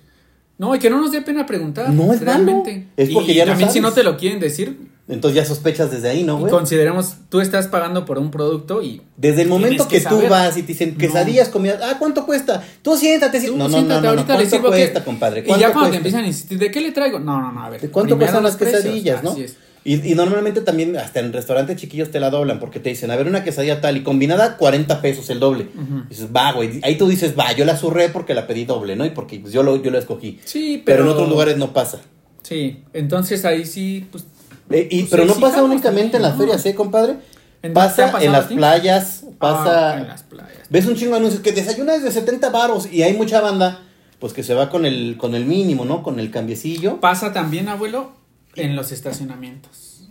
No, y que no nos dé pena preguntar. No es realmente. malo. Es porque y ya no también si sabes. no te lo quieren decir, Entonces ya sospechas desde ahí, ¿no, güey? consideremos, tú estás pagando por un producto y Desde el momento que, tú vas y te dicen No. quesadillas, comida, ah, ¿cuánto cuesta? Tú siéntate. si- tú No, no, no, siéntate, no, no, ahorita ¿cuánto cuesta, que- compadre? Y ¿Cuánto ya cuando cuesta? te empiezan a insistir, ¿de qué le traigo? No, no, no, a ver. ¿De cuánto cuestan las precios. quesadillas, no? Así es. Y, y normalmente también, hasta en restaurantes chiquillos te la doblan porque te dicen, a ver, una quesadilla tal y combinada, 40 pesos el doble. Ujú. Dices, va, güey. Ahí tú dices, va, yo la zurré porque la pedí doble, ¿no? Y porque yo, lo, yo lo escogí. Sí, Pero, pero, en otros lugares no pasa. Sí, entonces ahí sí, pues. Eh, y, Pues pero no pasa únicamente en las ferias, ¿eh, compadre? ¿En- te ha Pasa en las playas, pasa... ah, en las playas. Ves un chingo de anuncios que desayunas de 70 varos y hay mucha banda, pues que se va con el, con el mínimo, ¿no? Con el cambiecillo. Pasa también, abuelo, en los estacionamientos.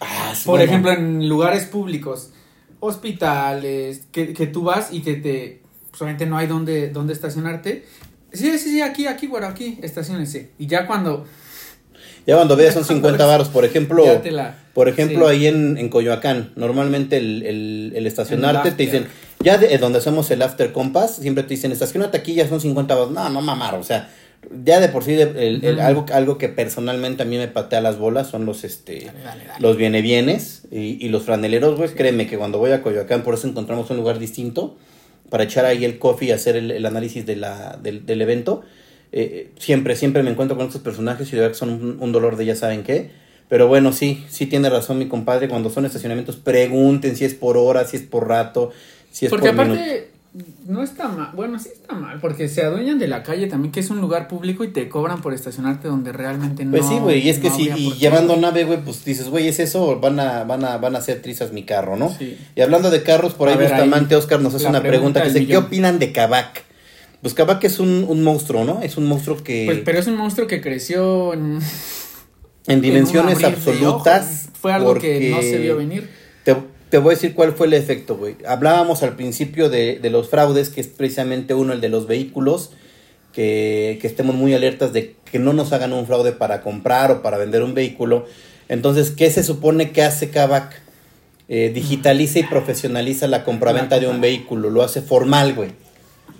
Ah, sí, Por bueno. ejemplo, en lugares públicos, hospitales, que, que tú vas y que te. Pues obviamente no hay donde, donde estacionarte. Sí, sí, sí, aquí, aquí, bueno, aquí, estacionense. Y ya cuando. Ya cuando veas son 50 [LAUGHS] varos, por ejemplo. La- Por ejemplo, sí. ahí en, en Coyoacán, normalmente el, el, el estacionarte El te dicen, ya de, eh, donde hacemos el after compass, siempre te dicen, estacionate aquí ya son 50 varos. No, no mamar, o sea, ya de por sí el- el- algo, algo que personalmente a mí me patea las bolas son los este Dale, dale, dale. los viene bienes y, y los franeleros, güey, créeme que cuando voy a Coyoacán por eso encontramos un lugar distinto para echar ahí el coffee y hacer el, el análisis de la, del, del evento. Eh, siempre, siempre me encuentro con estos personajes y de verdad que son un, un dolor de ya saben qué. Pero bueno, sí, sí tiene razón mi compadre. Cuando son estacionamientos, pregunten si es por hora, si es por rato, si es Porque por minuto. aparte, no está mal. Bueno, sí está mal, porque se adueñan de la calle también, que es un lugar público y te cobran por estacionarte donde realmente no. Pues sí, güey, y es que no si y llevando nave, güey, pues dices, güey, es eso, van a, van a, van a hacer trizas mi carro, ¿no? Sí. Y hablando de carros, por A ahí ver, Bustamante ahí, Oscar nos hace una pregunta pregunta que dice, ¿qué opinan de Kavak? Pues Kavak es un, un monstruo, ¿no? Es un monstruo que... Pues, pero es un monstruo que creció en... en dimensiones absolutas. Fue algo que no se vio venir. Te, te voy a decir cuál fue el efecto, güey. Hablábamos al principio de, de los fraudes, que es precisamente uno, el de los vehículos, que, que estemos muy alertas de que no nos hagan un fraude para comprar o para vender un vehículo. Entonces, ¿qué se supone que hace Kavak? Eh, digitaliza y profesionaliza la compraventa de un vehículo, lo hace formal, güey.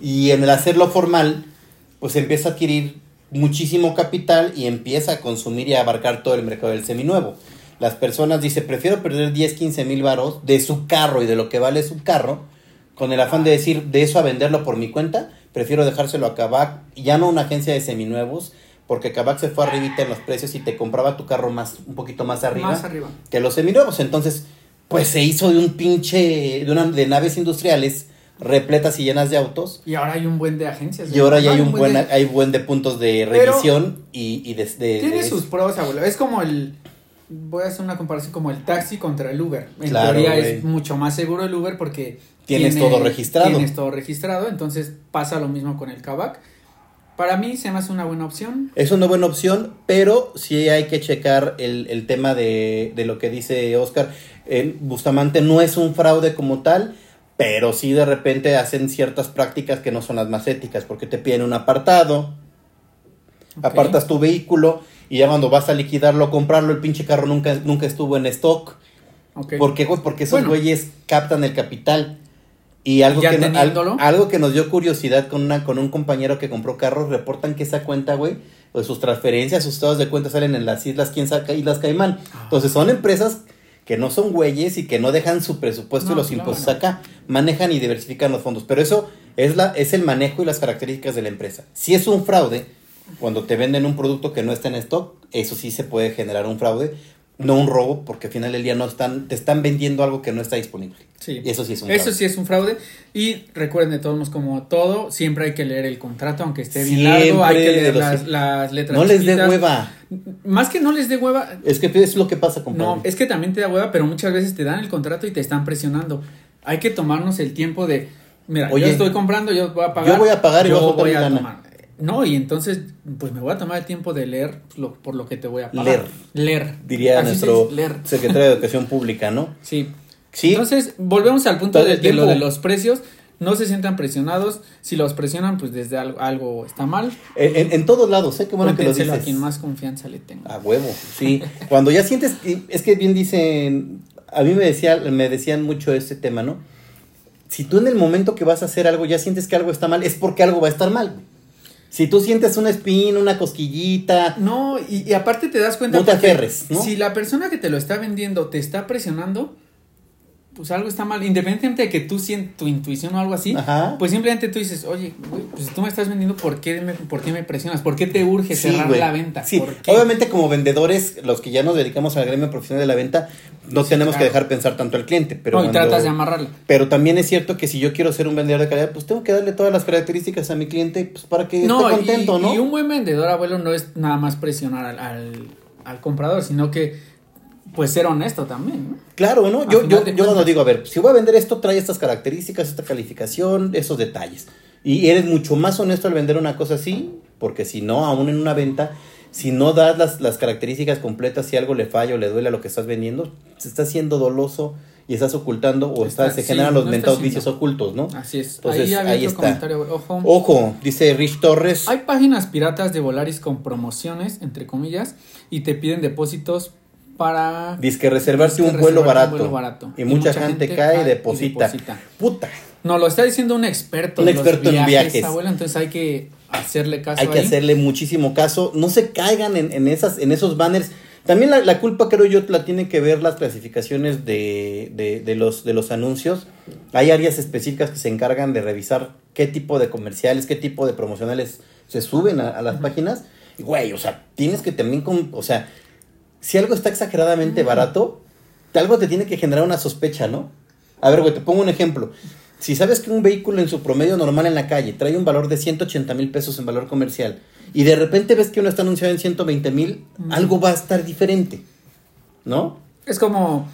Y en el hacerlo formal, pues empieza a adquirir muchísimo capital y empieza a consumir y a abarcar todo el mercado del seminuevo. Las personas dicen, prefiero perder 10, 15 mil varos de su carro y de lo que vale su carro, con el afán de decir, de eso a venderlo por mi cuenta, prefiero dejárselo a Kavak, ya no a una agencia de seminuevos, porque Kavak se fue arribita en los precios y te compraba tu carro más, un poquito más arriba, Más arriba. que los seminuevos. Entonces, pues se hizo de un pinche, de, una, de naves industriales repletas y llenas de autos. Y ahora hay un buen de agencias. Y ahora ya hay Hay un buen, de- hay buen de puntos de Pero- revisión y, y de, de- Tiene de- sus pros, abuelo. Es como el. Voy a hacer una comparación como el taxi contra el Uber. En Claro, teoría güey. es mucho más seguro el Uber porque. Tienes todo registrado. Tienes todo registrado. Entonces pasa lo mismo con el Kavak. Para mí se me hace una buena opción. Es una buena opción, pero sí hay que checar el, el tema de, de lo que dice Oscar. En Bustamante no es un fraude como tal, pero sí de repente hacen ciertas prácticas que no son las más éticas, porque te piden un apartado, apartas tu vehículo y ya cuando vas a liquidarlo, comprarlo, el pinche carro nunca, nunca estuvo en stock. ¿Por qué, güey? Porque esos Bueno. güeyes captan el capital. Y algo que, no- al- teniéndolo. algo que nos dio curiosidad con, una, con un compañero que compró carros, reportan que esa cuenta, güey, o sus transferencias, sus estados de cuenta salen en las islas, quién saca, Islas Caimán. Ah. Entonces son empresas que no son güeyes y que no dejan su presupuesto y los claro, impuestos no. acá, manejan y diversifican los fondos. Pero eso es, la, es el manejo y las características de la empresa. Si es un fraude, cuando te venden un producto que no está en stock, eso sí se puede generar un fraude, no un robo, porque al final del día no están, te están vendiendo algo que no está disponible. Sí. Y eso sí es un Eso fraude. sí es un fraude. Y recuerden de todos modos, como todo, siempre hay que leer el contrato, aunque esté bien Siempre largo, hay que leer las, las letras No les dé hueva. Más que no les dé hueva, Es que es lo que pasa, compadre. no, es que también te da hueva, pero muchas veces te dan el contrato y te están presionando. Hay que tomarnos el tiempo de, mira, Oye, yo estoy comprando, yo voy a pagar. yo voy a pagar y yo voy a lana. tomar. No, y entonces, pues me voy a tomar el tiempo de leer lo- por lo que te voy a pagar. Leer. Leer. Diría Así nuestro dice, leer. secretario de Educación Pública, ¿no? Sí. Sí. Entonces, volvemos al punto de, lo de los precios. No se sientan presionados. Si los presionan, pues desde algo, algo está mal. en, en- en todos lados, ¿eh? Qué bueno que lo dices. a quien más confianza le tenga. A huevo, sí. Cuando ya sientes, es que bien dicen, a mí me decía, me decían mucho este tema, ¿no? Si tú en el momento que vas a hacer algo ya sientes que algo está mal, es porque algo va a estar mal. Si tú sientes una espina, una cosquillita, No, y, y aparte te das cuenta. No te aferres, ¿no? Si la persona que te lo está vendiendo te está presionando, pues algo está mal. Independientemente de que tú sientas tu intuición o algo así, Ajá. pues simplemente tú dices, oye, güey, pues tú me estás vendiendo, ¿por qué me, por qué me presionas? ¿Por qué te urge Sí, cerrar güey. la venta? Sí, ¿Por qué? obviamente como vendedores, los que ya nos dedicamos al gremio profesional de la venta, no Sí, tenemos que dejar pensar tanto al cliente. Pero no, y cuando- tratas de amarrarla. Pero también es cierto que si yo quiero ser un vendedor de calidad, pues tengo que darle todas las características a mi cliente pues, para que No, esté contento, y, ¿no? y un buen vendedor, abuelo, no es nada más presionar al, al, al comprador, sino que, pues, ser honesto también, ¿no? Claro, ¿no? Yo, yo, yo cuando digo, a ver, si voy a vender esto, trae estas características, esta calificación, esos detalles. Y eres mucho más honesto al vender una cosa así, porque si no, aún en una venta, si no das las, las características completas, si algo le falla o le duele a lo que estás vendiendo, se está haciendo doloso y estás ocultando o Está- está, se sí, generan los mentados vicios ocultos, ¿no? Así es. Entonces, ahí ahí está. ojo. Ojo, dice Rich Torres. Hay páginas piratas de Volaris con promociones, entre comillas, y te piden depósitos para... Dice que reservarse un vuelo reservarte barato. un vuelo barato. Y, mucha, gente, cae y deposita. Puta. No, lo está diciendo un experto. Un los experto en viajes. entonces hay que hacerle caso Hay que hacerle muchísimo caso. No se caigan en, en esas, en esos banners. También la, la culpa, creo yo, la tienen que ver las clasificaciones de, de, de los, de los anuncios. Hay áreas específicas que se encargan de revisar qué tipo de comerciales, qué tipo de promocionales se suben a, a las páginas. Y, güey, o sea, tienes que también, con, o sea, si algo está exageradamente barato, algo te tiene que generar una sospecha, ¿no? A ver, güey, te pongo un ejemplo. Si sabes que un vehículo en su promedio normal en la calle trae un valor de 180 mil pesos en valor comercial y de repente ves que uno está anunciado en 120 mil, algo va a estar diferente, ¿no? Es como...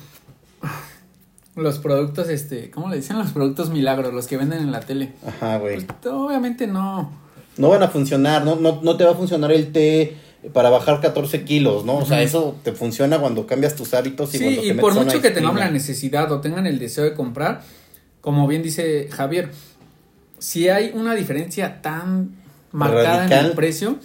Los productos, este, ¿cómo le dicen? Los productos milagros, los que venden en la tele. Ajá, güey. Pues, obviamente no. No van a funcionar, no, no, no te va a funcionar el té para bajar 14 kilos, ¿no? O sea, eso te funciona cuando cambias tus hábitos y Sí, cuando te y metes por mucho que tengamos la necesidad o tengan el deseo de comprar, como bien dice Javier, si hay una diferencia tan marcada en Radical. el precio,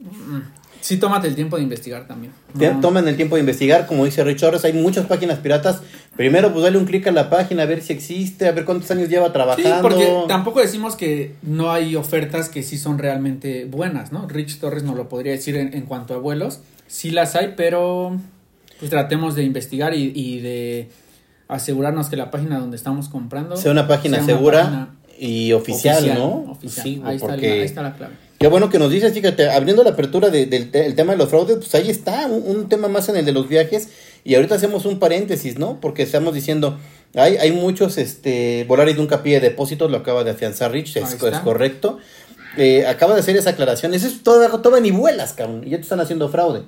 mm, sí tómate el tiempo de investigar también. No. Tomen el tiempo de investigar, como dice Richard, hay muchas páginas piratas. Primero, pues dale un clic a la página, a ver si existe, a ver cuántos años lleva Sí, trabajando. porque tampoco decimos que no hay ofertas que sí son realmente buenas, ¿no? Rich Torres nos lo podría decir en, en cuanto a vuelos. Sí las hay, pero pues tratemos de investigar y, y de asegurarnos que la página donde estamos comprando sea una página sea una segura página y oficial, ¿no? Oficial. Sí, ahí, está la, porque ahí está la clave. Qué bueno que nos dices, fíjate, abriendo la apertura de- del el tema de los fraudes, pues ahí está, un, un tema más en el de los viajes. Y ahorita hacemos un paréntesis, ¿no? Porque estamos diciendo, hay, hay muchos, este, Volaris nunca pide depósitos, lo acaba de afianzar Rich, es, correcto. Eh, acaba de hacer esa aclaración, eso es todo, todo ni vuelas, cabrón, y ya te están haciendo fraude.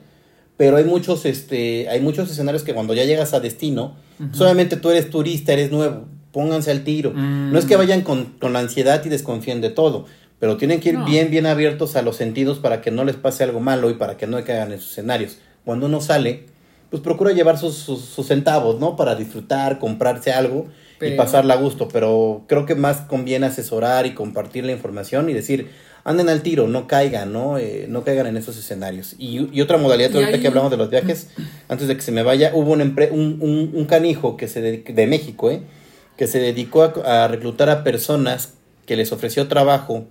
Pero hay muchos, este, hay muchos escenarios que cuando ya llegas a destino, solamente tú eres turista, eres nuevo, pónganse al tiro. Mm. No es que vayan con, con la ansiedad y desconfíen de todo, pero tienen que ir No. bien, bien abiertos a los sentidos para que no les pase algo malo y para que no caigan en sus escenarios. Cuando uno sale, pues procura llevar sus, sus, sus centavos, ¿no? Para disfrutar, comprarse algo y pasarla a gusto, pero creo que más conviene asesorar y compartir la información y decir, anden al tiro, no caigan, ¿no? Eh, no caigan en esos escenarios. Y, y otra modalidad, Y ahorita que hablamos de los viajes, antes de que se me vaya, hubo un, empre- un, un, un canijo que se dedic- de México, ¿eh? Que se dedicó a, a reclutar a personas que les ofreció trabajo,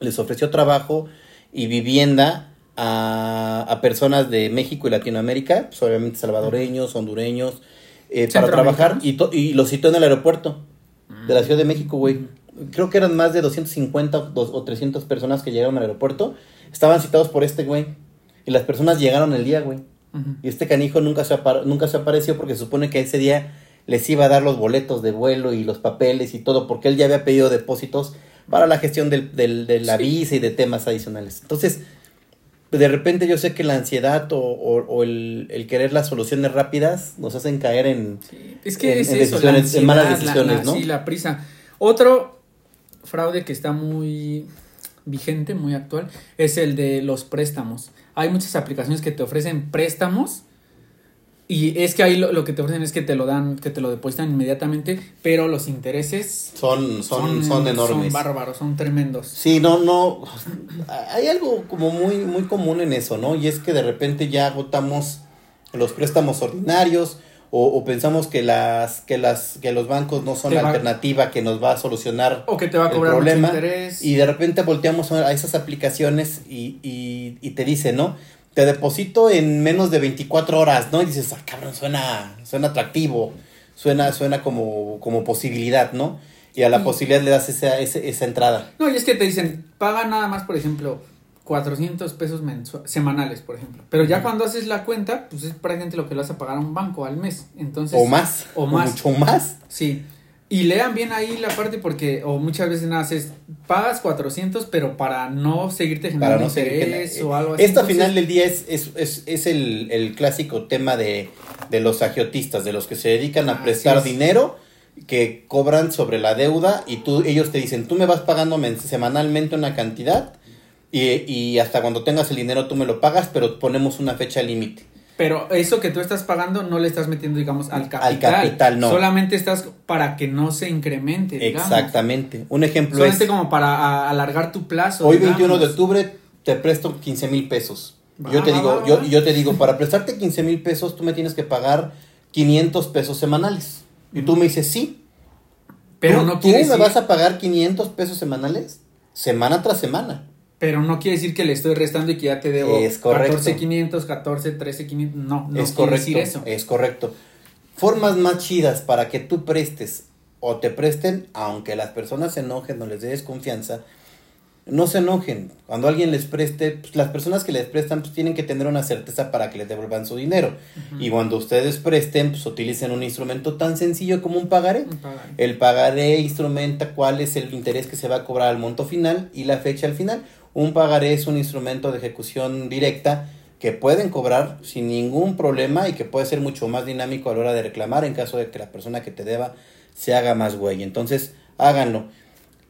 les ofreció trabajo y vivienda a, a personas de México y Latinoamérica, pues obviamente salvadoreños, hondureños, eh, para trabajar y, to- y los citó en el aeropuerto de la Ciudad de México, güey. Creo que eran más de 250 o dos- o 300 personas que llegaron al aeropuerto. Estaban citados por este güey. Y las personas llegaron el día, güey. Y este canijo nunca se, nunca se apareció porque se supone que ese día les iba a dar los boletos de vuelo y los papeles y todo, porque él ya había pedido depósitos para la gestión del, del- de la Sí. visa y de temas adicionales. Entonces, de repente yo sé que la ansiedad o, o- o el, el querer las soluciones rápidas nos hacen caer en... Sí, Es que en- es en eso, la decisiones- en malas la- decisiones, la- ¿no? Sí, la prisa. Otro fraude que está muy vigente, muy actual, es el de los préstamos. Hay muchas aplicaciones que te ofrecen préstamos y es que ahí lo, lo que te ofrecen es que te lo dan, que te lo depositan inmediatamente, pero los intereses Son, son, son, enormes. Son bárbaros, son tremendos. Sí, no, no. Hay algo como muy, muy común en eso, ¿no? Y es que de repente ya agotamos los préstamos ordinarios o, o pensamos que las, que las, que los bancos no son la va- alternativa que nos va a solucionar O que te va a el cobrar problema. mucho interés. Y de repente volteamos a esas aplicaciones y, y, y te dice, ¿no? Te deposito en menos de 24 horas, ¿no? Y dices, ah, cabrón, suena, suena atractivo, suena, suena como, como posibilidad, ¿no? Y a la posibilidad le das esa, esa, esa entrada. No, y es que te dicen, paga nada más, por ejemplo, 400 pesos semanales, por ejemplo. Pero ya cuando haces la cuenta, pues es prácticamente lo que le vas a pagar a un banco al mes. Entonces, O más. O más. mucho más. Sí. Y lean bien ahí la parte porque, o muchas veces nada, haces, pagas 400, pero para no seguirte generando no interés o algo así. Entonces, final del día es, es, es, es el, el clásico tema de, de los agiotistas, de los que se dedican a prestar es. dinero, que cobran sobre la deuda y tú, ellos te dicen, tú me vas pagando men- semanalmente una cantidad y, y hasta cuando tengas el dinero tú me lo pagas, pero ponemos una fecha límite. Pero eso que tú estás pagando no le estás metiendo, digamos, al capital. capital, no. Solamente estás para que no se incremente, digamos. Exactamente. Un ejemplo Solamente es, como para alargar tu plazo. hoy digamos. 21 de octubre te presto 15 mil pesos. Va, Yo te va, digo, va, yo, yo te digo, para prestarte 15 mil pesos tú me tienes que pagar 500 pesos semanales. Y tú me dices, sí, Pero ¿Tú- no ¿Tú me decir, vas a pagar 500 pesos semanales? Semana tras semana. Pero no quiere decir que le estoy restando y que ya te debo Es correcto. 14,500, 14, 13,500. No, no es quiere correcto. decir eso. Es correcto. Formas más chidas para que tú prestes o te presten, aunque las personas se enojen o les des confianza, no se enojen. Cuando alguien les preste, pues, las personas que les prestan pues, tienen que tener una certeza para que les devuelvan su dinero. Y cuando ustedes presten, pues utilicen un instrumento tan sencillo como un pagaré. Un pagaré. El pagaré instrumenta cuál es el interés que se va a cobrar al monto final y la fecha al final. Un pagaré es un instrumento de ejecución directa que pueden cobrar sin ningún problema y que puede ser mucho más dinámico a la hora de reclamar en caso de que la persona que te deba se haga más güey. Entonces, háganlo.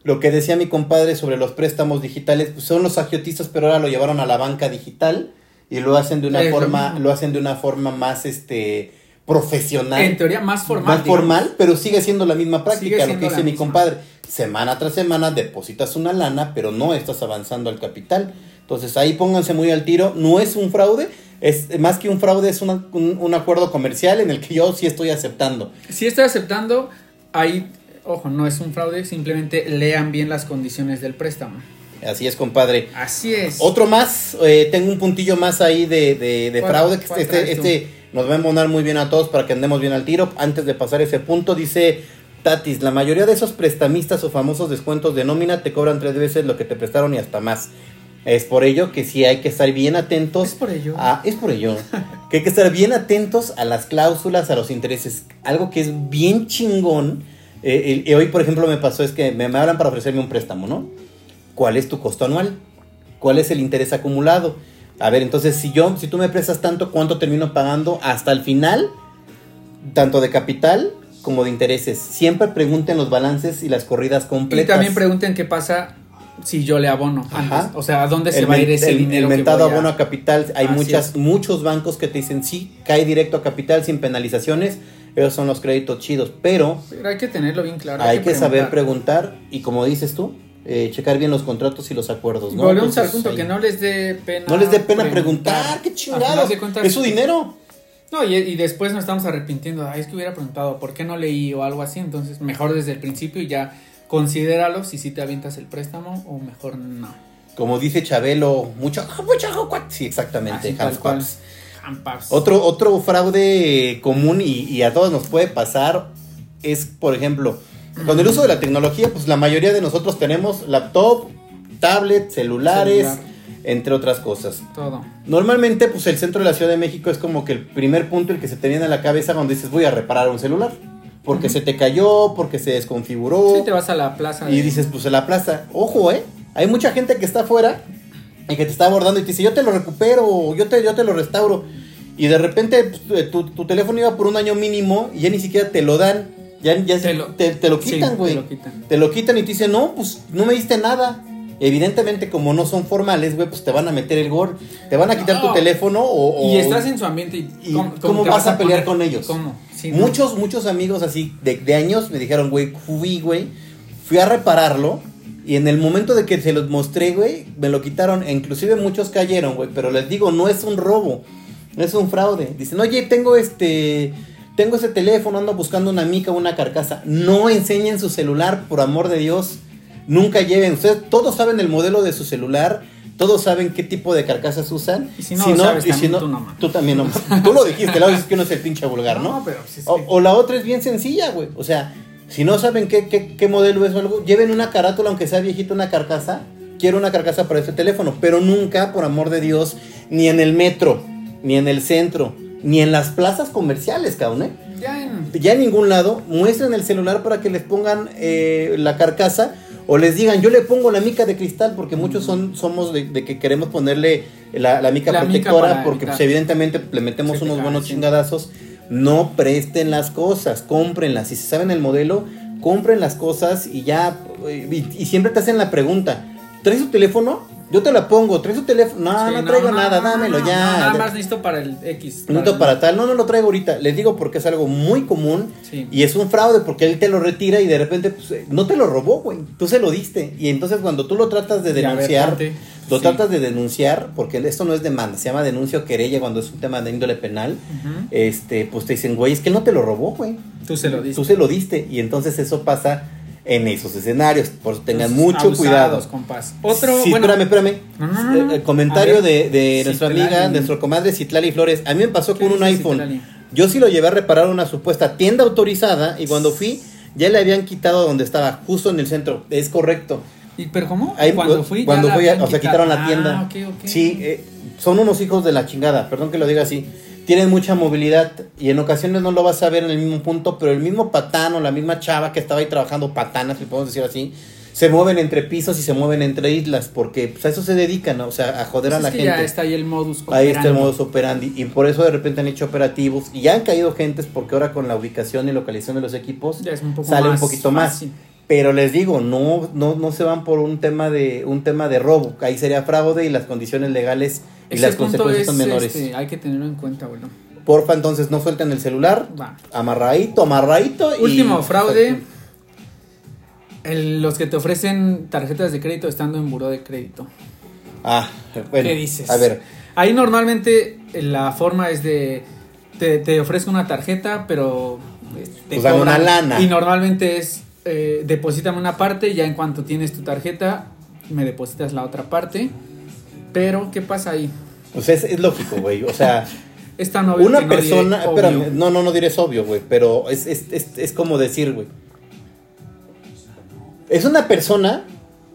Lo que decía mi compadre sobre los préstamos digitales, pues son los agiotistas, pero ahora lo llevaron a la banca digital y lo hacen de una forma, lo hacen de una forma más este profesional. En teoría más formal. más formal, pero sigue siendo la misma práctica, lo que dice mi misma. compadre. Semana tras semana depositas una lana, pero no estás avanzando al capital. Entonces ahí pónganse muy al tiro. No es un fraude, es más que un fraude, es una- un, un acuerdo comercial en el que yo sí estoy aceptando. Si estoy aceptando, ahí, ojo, no es un fraude, simplemente lean bien las condiciones del préstamo. Así es, compadre. Así es. Otro más, eh, tengo un puntillo más ahí de, de, de ¿Cuál- fraude. que Este, este nos va a embonar muy bien a todos para que andemos bien al tiro. Antes de pasar ese punto, dice Tatis, la mayoría de esos prestamistas o famosos descuentos de nómina te cobran tres veces lo que te prestaron y hasta más. Es por ello que sí hay que estar bien atentos. Es por ello. a- es por ello. [LAUGHS] que hay que estar bien atentos a las cláusulas, a los intereses. Algo que es bien chingón. eh, y hoy, por ejemplo, me pasó es que me, me hablan para ofrecerme un préstamo, ¿no? ¿Cuál es tu costo anual? ¿Cuál es el interés acumulado? A ver, entonces, si yo, si tú me prestas tanto, ¿cuánto termino pagando hasta el final? Tanto de capital como de intereses. Siempre pregunten los balances y las corridas y completas. también pregunten qué pasa si yo le abono Ajá. antes. O sea, ¿a dónde se el, va a ir ese el- dinero? el que mentado voy a- abono a capital, hay Así muchas, es. muchos bancos que te dicen sí, cae directo a capital sin penalizaciones. Esos son los créditos chidos, pero Pero hay que tenerlo bien claro. hay que saber preguntar y como dices tú, eh, checar bien los contratos y los acuerdos. ¿no? Volvemos al Entonces, punto ahí- que no les dé pena. no les dé pena preguntar, qué A chingados, es su dinero. No, y, y después nos estamos arrepintiendo. Ay, es que hubiera preguntado, ¿por qué no leí o algo así? Entonces, mejor desde el principio y ya considéralo si sí te avientas el préstamo o mejor no. Como dice Chabelo, mucho, mucho, sí, exactamente. Handpaps. Otro, otro fraude común y, y a todos nos puede pasar es, por ejemplo, con el uso de la tecnología, pues la mayoría de nosotros tenemos laptop, tablet, celulares, Celular. entre otras cosas. Todo. Normalmente, pues el centro de la Ciudad de México es como que el primer punto el que se te viene a la cabeza cuando dices voy a reparar un celular. Porque Ujú. se te cayó, porque se desconfiguró. Sí, te vas a la plaza. Y de- dices, pues en la plaza, ojo, ¿eh? Hay mucha gente que está afuera y que te está abordando y te dice, yo te lo recupero, yo te, yo te lo restauro. Y de repente pues, tu, tu teléfono iba por un año mínimo y ya ni siquiera te lo dan. Ya, ya Te lo- te, te lo quitan, güey. Te lo quitan y te dicen, no, pues no me diste nada. Evidentemente, como no son formales, güey, pues te van a meter el gol. Te van a quitar No. tu teléfono o... o- Y estás en su ambiente y, ¿Y cómo vas a pelear con ellos? ¿Cómo? Sí, no. Muchos, muchos amigos así de, de años me dijeron, güey, fui, güey, fui a repararlo y en el momento de que se los mostré, güey, me lo quitaron. E inclusive muchos cayeron, güey, pero les digo, no es un robo, no es un fraude. Dicen, oye, tengo este, tengo ese teléfono, ando buscando una mica, una carcasa. No enseñen su celular, por amor de Dios. Nunca lleven, ustedes todos saben el modelo de su celular, todos saben qué tipo de carcasas usan. Y si no lo sabes, también tú no mames. tú también no mames. Tú lo dijiste, la verdad es que uno es el pinche vulgar, ¿no? No, pero pues es O, o la otra es bien sencilla, güey. O sea, si no saben qué, qué, qué modelo es o algo, lleven una carátula, aunque sea viejita, una carcasa. Quiero una carcasa para este teléfono, pero nunca, por amor de Dios, ni en el metro, ni en el centro, ni en las plazas comerciales, cabrón, ¿eh? Ya en- Ya en ningún lado, muestren el celular para que les pongan eh, la carcasa o les digan, yo le pongo la mica de cristal, porque muchos son, somos de, de que queremos ponerle la, la mica La protectora, porque pues, evidentemente le metemos Se unos buenos sí. chingadazos. No presten las cosas, cómprenlas. Si se saben el modelo, compren las cosas y ya. eh, Y, y siempre te hacen la pregunta: ¿traes tu teléfono? Yo te la pongo. ¿Traes tu teléfono? No, Sí, no traigo nada, dámelo ya. no, nada más listo para el X. Minuto el- para tal, no, no lo traigo ahorita. Les digo porque es algo muy común Sí. y es un fraude porque él te lo retira y de repente pues, eh, no te lo robó, güey. Tú se lo diste. Y entonces cuando tú lo tratas de ver, denunciar, lo Sí. tratas de denunciar, porque esto no es demanda, se llama denuncia o querella cuando es un tema de índole penal. Este, pues te dicen, güey, es que él no te lo robó, güey. Tú se lo diste. Tú se lo diste. Y entonces eso pasa en esos escenarios. Por eso tengan mucho abusados, cuidado. Otro, Sí, bueno, espérame, espérame. No, no, no, no. El, comentario ver. de, de nuestra amiga, nuestro comadre Citlali Flores. A mí me pasó ¿Qué con un iPhone. Citlali? Yo sí lo llevé a reparar a una supuesta tienda autorizada y cuando fui ya le habían quitado donde estaba, justo en el centro. Es correcto. ¿Y, ¿Pero cómo? Ahí, cuando fui, ya cuando fui, o sea, quitaron la Ah, tienda. ok, ok. Sí, eh, son unos hijos de la chingada, perdón que lo diga así. Tienen mucha movilidad y en ocasiones no lo vas a ver en el mismo punto, pero el mismo patán o la misma chava que estaba ahí trabajando, patana, si podemos decir así, se mueven entre pisos y se mueven entre islas, porque pues, a eso se dedican, ¿no? o sea, a joder a Pues la es que gente. ya está ahí el modus Ahí está el operandi. modus operandi y por eso de repente han hecho operativos y ya han caído gentes porque ahora con la ubicación y localización de los equipos Ya es un poco sale un poquito más. Pero les digo, no, no, no se van por un tema de un tema de robo, ahí sería fraude y las condiciones legales y las consecuencias es, son menores. este, hay que tenerlo en cuenta, bueno. Porfa, entonces no suelten el celular, Va. amarradito, amarradito y Último fraude. el- los que te ofrecen tarjetas de crédito estando en buró de crédito. Ah, bueno. ¿Qué dices? A ver, Ahí normalmente eh, la forma es de. Te, te ofrezco una tarjeta, pero. eh, Te Pues una lana. Y normalmente es. Eh, deposítame una parte, ya en cuanto tienes tu tarjeta, me depositas la otra parte. Pero, ¿qué pasa ahí? pues es, es lógico, güey, o sea... [LAUGHS] Es tan obvio que Una no diré persona, obvio. espérame, no, no, no diré es obvio, güey, pero es, es, es, es como decir, güey. Es una persona,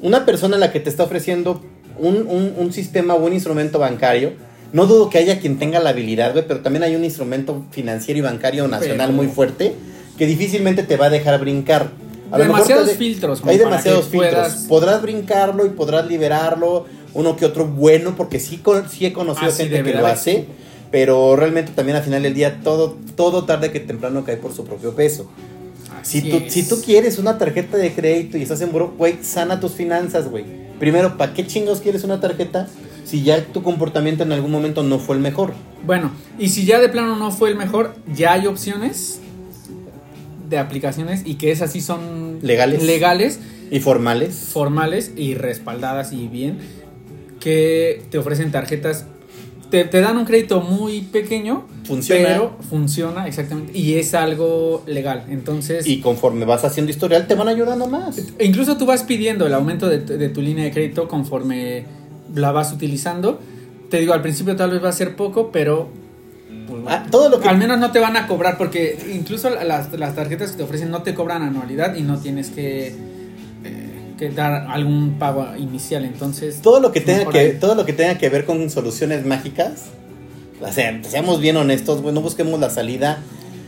una persona la que te está ofreciendo un, un, un sistema o un instrumento bancario. No dudo que haya quien tenga la habilidad, güey, pero también hay un instrumento financiero y bancario nacional Pero- muy fuerte que difícilmente te va a dejar brincar. A lo mejor Demasiados te de- filtros, Hay demasiados que filtros. puedas- Podrás brincarlo y podrás liberarlo, uno que otro bueno, porque sí, sí he conocido Así gente que lo hace, pero realmente también al final del día todo, todo tarde que temprano cae por su propio peso. Si tú, es. si tú quieres una tarjeta de crédito y estás en buro, güey, sana tus finanzas, güey. Primero, ¿para qué chingos quieres una tarjeta si ya tu comportamiento en algún momento no fue el mejor? Bueno, y si ya de plano no fue el mejor, ya hay opciones de aplicaciones y que esas sí son Legales. legales, Y formales. formales y respaldadas y bien, que te ofrecen tarjetas, te, te dan un crédito muy pequeño, Funciona. pero funciona exactamente y es algo legal. Entonces, Y conforme vas haciendo historial, te van ayudando más. e incluso tú vas pidiendo el aumento de, de tu línea de crédito conforme la vas utilizando. Te digo, al principio tal vez va a ser poco, pero pues, Ah, todo lo que al menos no te van a cobrar porque incluso las, las tarjetas que te ofrecen no te cobran anualidad y no tienes que, que dar algún pago inicial. Entonces, todo lo que tenga que ahí. todo lo que tenga que ver con soluciones mágicas o sea seamos bien honestos güey, no busquemos la salida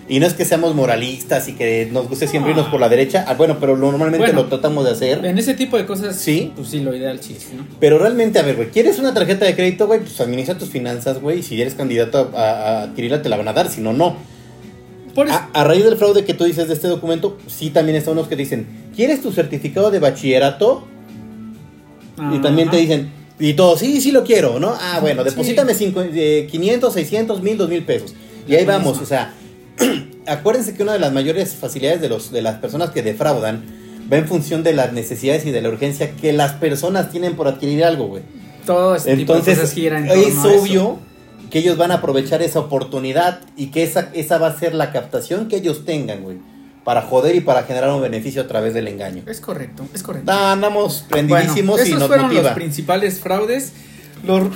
y no es que seamos moralistas y que nos guste siempre irnos por la derecha ah, bueno pero normalmente Bueno. lo tratamos de hacer en ese tipo de cosas, Sí. pues sí, lo ideal sí, ¿no? pero realmente a ver güey quieres una tarjeta de crédito güey pues administra tus finanzas güey y si eres candidato a, a adquirirla te la van a dar si no no Por eso, a, a raíz del fraude que tú dices de este documento sí también están unos que dicen quieres tu certificado de bachillerato y también te dicen, y todo, sí, sí lo quiero, ¿no? Ah, bueno, Sí. deposítame cinco- eh, 500, 600, 1000, 2000 pesos. Y ahí vamos, o sea, [CLEARS THROAT] acuérdense que una de las mayores facilidades de, los, de las personas que defraudan va en función de las necesidades y de la urgencia que las personas tienen por adquirir algo, güey. todo ese tipo de Entonces, giran en es obvio que ellos van a aprovechar esa oportunidad y que esa, esa va a ser la captación que ellos tengan, güey. Para joder y para generar un beneficio a través del engaño. Es correcto, es correcto. Andamos prendidísimos Bueno, y nos fueron motiva. los principales fraudes. Los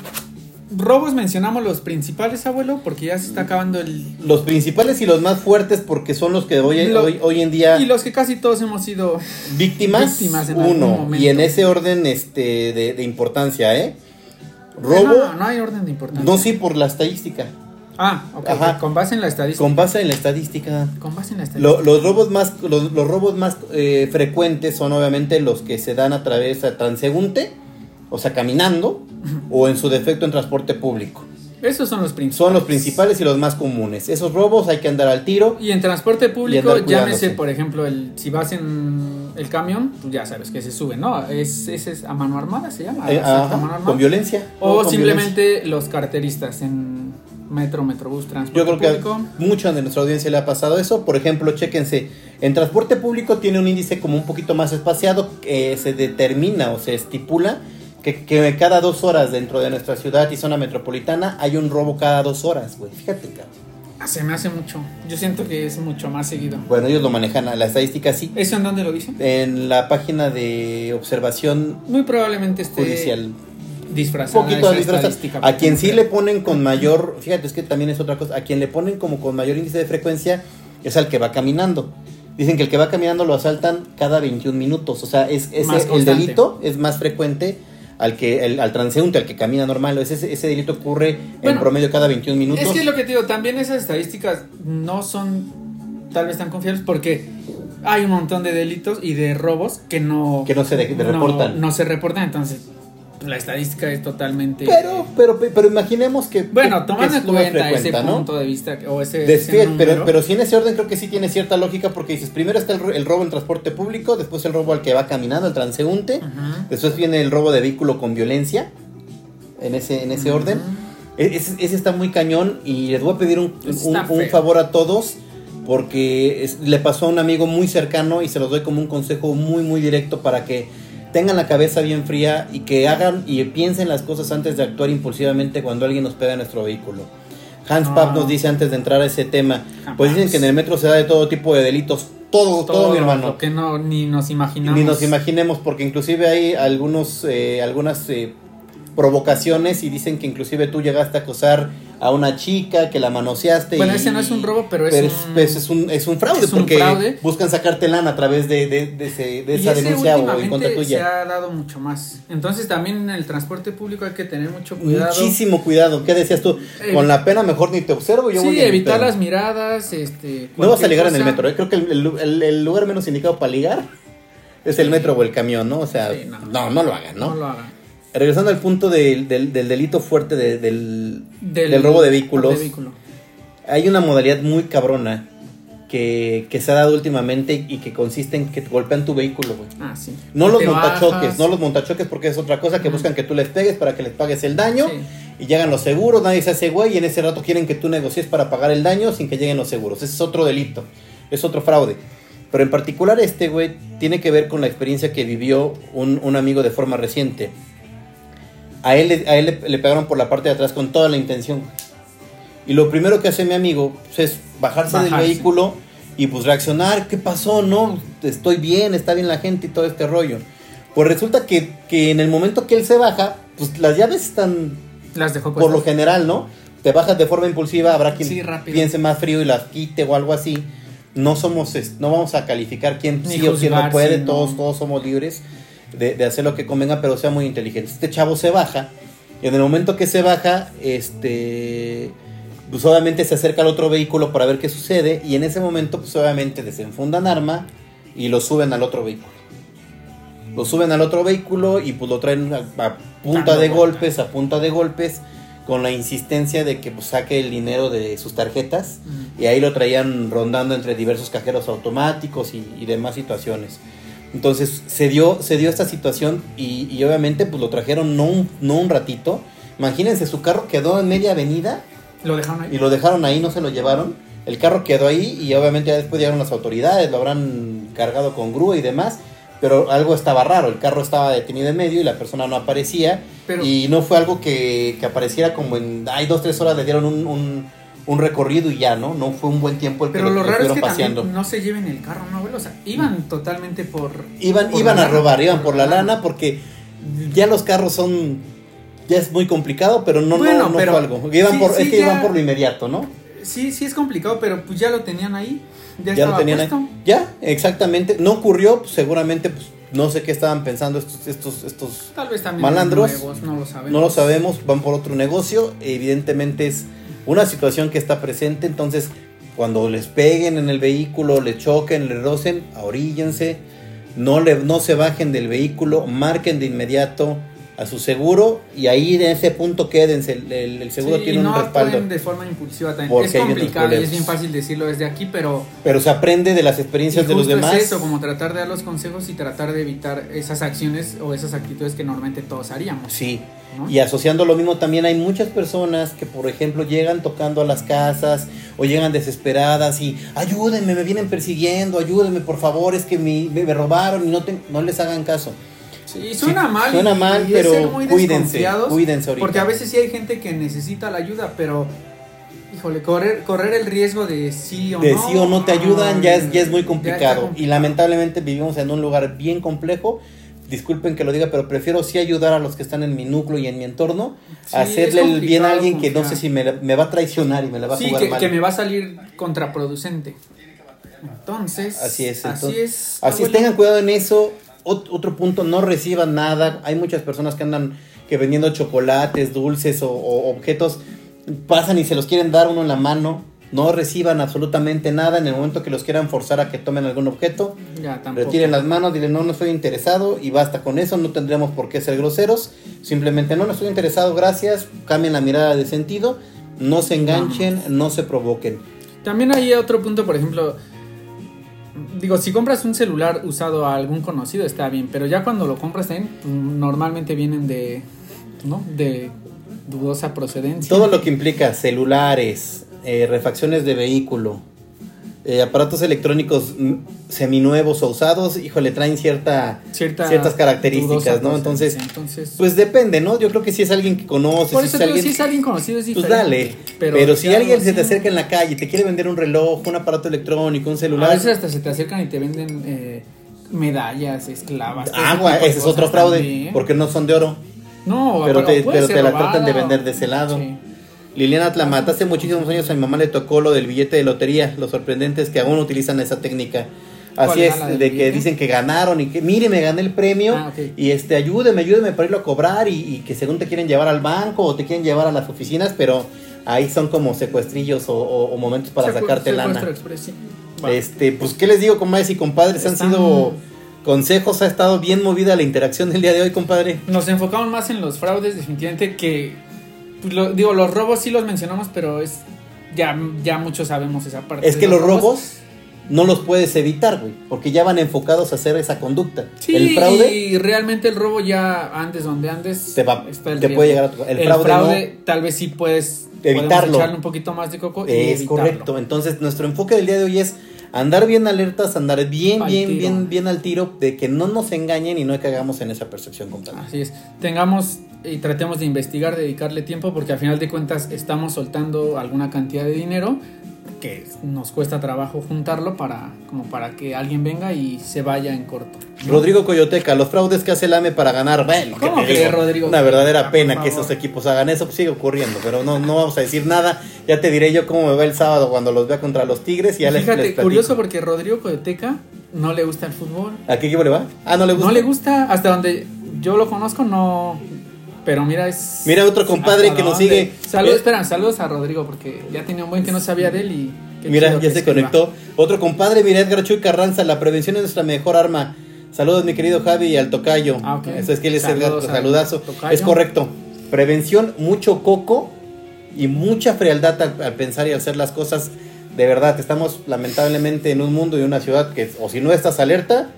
robos mencionamos los principales, abuelo, porque ya se está acabando el... Los principales y los más fuertes porque son los que hoy, Lo- hoy, hoy en día Y los que casi todos hemos sido... víctimas, víctimas en uno y en ese orden este de, de importancia, ¿eh? Robo, No, no hay orden de importancia. no sí por la estadística, Ah, ok, Ajá. con base en la estadística. con base en la estadística. Con base en la estadística. Lo- los robos más los, los robos más eh, frecuentes son obviamente los que se dan a través de transeúnte, o sea, caminando o en su defecto en transporte público. Esos son los principales. Son los principales y los más comunes. Esos robos hay que andar al tiro. Y en transporte público, llámese, por ejemplo, el si vas en el camión, tú ya sabes que se sube, ¿no? Es, ese es a mano armada, se llama. eh, ajá, a mano armada. con violencia. O con simplemente los carteristas en metro, metrobús, transporte Yo creo que público. a mucha de nuestra audiencia le ha pasado eso. Por ejemplo, chéquense, en transporte público tiene un índice como un poquito más espaciado que se determina o se estipula que, que cada dos horas dentro de nuestra ciudad y zona metropolitana hay un robo cada dos horas, güey. Fíjate, cabrón. Ah, Se me hace mucho. Yo siento que es mucho más seguido. Bueno, ellos lo manejan, la estadística sí. ¿Eso en dónde lo dicen? En la página de observación Muy probablemente esté judicial. Disfrazada. poquito esa disfrazada. estadística, A quien sí le ponen con mayor, fíjate, es que también es otra cosa, a quien le ponen como con mayor índice de frecuencia es al que va caminando. Dicen que el que va caminando lo asaltan cada 21 minutos, o sea, es, ese- Más el delito es más frecuente al que el, al transeúnte, al que camina normal, ese, ese delito ocurre en promedio cada 21 minutos. Es que es lo que te digo, también esas estadísticas no son tal vez tan confiables porque hay un montón de delitos y de robos que no, Que no se de- de no- reportan. No se reportan, entonces la estadística es totalmente... Pero, pero, pero imaginemos que. bueno, tomando en cuenta ese punto de vista o ese, De- ese pero, pero sí en ese orden creo que sí tiene cierta lógica porque dices, primero está el, el robo en transporte público, después el robo al que va caminando, el transeúnte, después viene el robo de vehículo con violencia, en ese, en ese orden. E- Ese, ese está muy cañón y les voy a pedir un, un- favor a todos porque es- le pasó a un amigo muy cercano y se los doy como un consejo muy muy directo para que tengan la cabeza bien fría y que hagan y piensen las cosas antes de actuar impulsivamente cuando alguien nos pega en nuestro vehículo. Hans Ah. Papp nos dice antes de entrar a ese tema, pues Jamás. dicen que en el metro se da de todo tipo de delitos, todo, todo, mi hermano. lo que no ni nos imaginamos. Ni nos imaginemos, porque inclusive hay algunos, eh, algunas eh, provocaciones y dicen que inclusive tú llegaste a acosar a una chica, que la manoseaste. Bueno, y- ese no es un robo, pero es pero un- pues, es un, es un fraude, es un porque fraude. buscan sacarte lana a través de, de, de ese- de esa denuncia o en contra se tuya. ha dado mucho más. Entonces también en el transporte público hay que tener mucho cuidado. Muchísimo cuidado. ¿Qué decías tú? Eh, Con la pena mejor ni te observo. Yo sí, evitar las miradas, este... No vas a ligar en el metro. ¿eh? Creo que el, el- el- el lugar menos indicado para ligar es el metro o el camión, ¿no? O sea, Sí, no. no, no lo hagan, ¿no? No lo hagan. Regresando al punto del, del- del delito fuerte de- del, Del, robo de vehículos, de vehículo. hay una modalidad muy cabrona que, que se ha dado últimamente y que consiste en que te golpean tu vehículo, güey. Ah, sí. No los montachoques, bajas. no los montachoques porque es otra cosa que buscan que tú les pegues para que les pagues el daño Sí. y llegan los seguros, nadie se hace güey y en ese rato quieren que tú negocies para pagar el daño sin que lleguen los seguros. Ese es otro delito, es otro fraude. Pero en particular este, güey, tiene que ver con la experiencia que vivió un, un amigo de forma reciente. A él, a él le, le pegaron por la parte de atrás con toda la intención. Y lo primero que hace mi amigo pues, es bajarse, del Bajarse. vehículo y pues reaccionar. ¿Qué pasó? No, estoy bien, está bien la gente y todo este rollo. Pues resulta que, que en el momento que él se baja, pues las llaves están Las dejó por lo general, ¿no? Te bajas de forma impulsiva, habrá quien Sí, piense más frío y las quite o algo así. No somos, no vamos a calificar quién Ni sí o quién no puede, sí, no. todos, todos somos libres de, de hacer lo que convenga, pero sea muy inteligente. Este chavo se baja, y en el momento que se baja, este pues obviamente se acerca al otro vehículo para ver qué sucede, y en ese momento, pues obviamente desenfundan arma y lo suben al otro vehículo. Lo suben al otro vehículo y pues lo traen a, a punta de golpes, a punta de golpes, con la insistencia de que pues, saque el dinero de sus tarjetas. Y ahí lo traían rondando entre diversos cajeros automáticos y, y demás situaciones. Entonces se dio, se dio esta situación y, y obviamente pues lo trajeron no un, no un ratito. Imagínense, su carro quedó en media avenida Lo dejaron ahí. y lo dejaron ahí, no se lo llevaron. El carro quedó ahí y obviamente ya después llegaron las autoridades, lo habrán cargado con grúa y demás. Pero algo estaba raro, el carro estaba detenido en medio y la persona no aparecía. Pero- y no fue algo que, que apareciera como en, hay dos, tres horas le dieron un, un, un recorrido y ya, ¿no? No fue un buen tiempo el que Pero lo raro es estuvieron que paseando. también no se lleven el carro, ¿no, abuelo? O sea, iban totalmente por... Iban, por iban a robar, iban por la lana porque ya los carros son... Ya es muy complicado, pero no, Bueno, no, no pero fue algo. Iban sí, por, sí, es que ya- iban por lo inmediato, ¿no? Sí, sí es complicado, pero pues ya lo tenían ahí. Ya, ya lo tenían ahí. Ya, exactamente. No ocurrió, pues, seguramente, pues no sé qué estaban pensando estos, estos, estos. Tal vez también Malandros, nuevos, no lo sabemos. No lo sabemos, van por otro negocio. Evidentemente es una situación que está presente. Entonces, cuando les peguen en el vehículo, le choquen, le rocen, ahoríllense. No, le, no se bajen del vehículo, marquen de inmediato a su seguro y ahí en ese punto quédense. El, seguro Sí, tiene no un respaldo. de forma impulsiva también. Porque es complicado y es bien fácil decirlo desde aquí, pero Pero se aprende de las y experiencias de los demás. es eso, como tratar de dar los consejos y tratar de evitar esas acciones o esas actitudes que normalmente todos haríamos. Sí, ¿no? y asociando lo mismo también hay muchas personas que por ejemplo llegan tocando a las casas o llegan desesperadas y ayúdenme, me vienen persiguiendo, ayúdenme por favor, es que me, me robaron y no, te- no les hagan caso. Sí, suena Sí, mal. suena y- mal, y pero cuídense, cuídense ahorita. Porque a veces sí hay gente que necesita la ayuda, pero, híjole, correr, correr el riesgo de sí o De no. sí o no te ayudan ya es, ya es muy complicado. Y lamentablemente vivimos en un lugar bien complejo. Disculpen que lo diga, pero prefiero sí ayudar a los que están en mi núcleo y en mi entorno. Sí, hacerle el bien a alguien que no sé si me, me va a traicionar y me la va a Sí, jugar que, mal. que me va a salir contraproducente. Entonces, Así es, Así entonces- es. Así es, tengan cuidado en eso. Ot- otro punto, no reciban nada. Hay muchas personas que andan que vendiendo chocolates, dulces o, o objetos, pasan y se los quieren dar uno en la mano. no reciban absolutamente nada en el momento que los quieran forzar a que tomen algún objeto. Ya. Retiren las manos, dilen no, no estoy interesado y basta con eso, no tendremos por qué ser groseros. Simplemente no, no estoy interesado, gracias. Cambien la mirada de sentido, no se enganchen, no se provoquen. También hay otro punto, por ejemplo, digo, si compras un celular usado a algún conocido está bien, pero ya cuando lo compras en, normalmente vienen de, ¿no? De dudosa procedencia. Todo lo que implica celulares, eh, refacciones de vehículo, eh, aparatos electrónicos seminuevos o usados, híjole, traen cierta, Cierta ciertas características, ¿no? Entonces, pues depende, ¿no? Yo creo que si es alguien que conoces, por si es alguien, si es alguien conocido es pues dale. Pero, si alguien se te acerca en la calle y te quiere vender un reloj, un aparato electrónico, un A celular, veces hasta se te acercan y te venden eh, medallas, esclavas. agua, ese es otro fraude, también. porque no son de oro. No, pero te- pero te la tratan de vender de ese lado. Sí. Liliana Tlamata, hace muchísimos años a mi mamá le tocó lo del billete de lotería. Lo sorprendente es que aún utilizan esa técnica. ¿Cuál Así es, de que billete? dicen que ganaron y que, mire, me gané el premio Ah, y este, ayúdeme, ayúdeme para irlo a cobrar y, y que según te quieren llevar al banco o te quieren llevar a las oficinas, pero ahí son como secuestrillos o, o- o momentos para Secu- sacarte lana. express, sí. Va. Este, pues, ¿qué les digo, comadres y compadres? Han Están- sido consejos, ha estado bien movida la interacción del día de hoy, compadre. Nos enfocamos más en los fraudes, definitivamente que lo- digo, los robos sí los mencionamos, pero es ya ya muchos sabemos esa parte. Es que los robos no los puedes evitar, güey, porque ya van enfocados a hacer esa conducta. Sí, el fraude y realmente el robo ya andes donde andes te, va, está el te puede llegar a tu- El, El, fraude, fraude, tal vez sí puedes Evitarlo. echarle un poquito más de coco y Es correcto. Entonces, nuestro enfoque del día de hoy es andar bien alertas, andar bien, Al bien, tiro. bien, bien al tiro, de que no nos engañen y no caigamos en esa percepción, compadre. Así es. Tengamos y tratemos de investigar, dedicarle tiempo, porque al final de cuentas estamos soltando alguna cantidad de dinero que nos cuesta trabajo juntarlo para como para que alguien venga y se vaya en corto. Rodrigo Coyoteca, los fraudes que hace el AME para ganar, bueno, ¿qué ¿Cómo digo? Rodrigo? Una verdadera pena que esos equipos hagan eso, pues sigue ocurriendo, pero no, no vamos a decir nada. Ya te diré yo cómo me va el sábado cuando los vea contra los Tigres y ya les, Fíjate, les platico. curioso porque Rodrigo Coyoteca no le gusta el fútbol. ¿A qué equipo le va? Ah, no le gusta. No le gusta, hasta donde yo lo conozco, no. Pero mira, es. Mira otro compadre ¿hasta que nos sigue. Saludos, Eh, esperan, saludos a Rodrigo, porque ya tenía un buen que no sabía de él y. Mira, ya se conectó. Otro compadre, mira, Edgar Chuy Carranza, la prevención es nuestra mejor arma. Saludos, mi querido Javi y al tocayo. Ah. Eso es que él es Edgar, saludazo. Es correcto. Prevención, mucho coco y mucha frialdad al, al pensar y al hacer las cosas. De verdad, estamos lamentablemente en un mundo y una ciudad que, o si no estás alerta,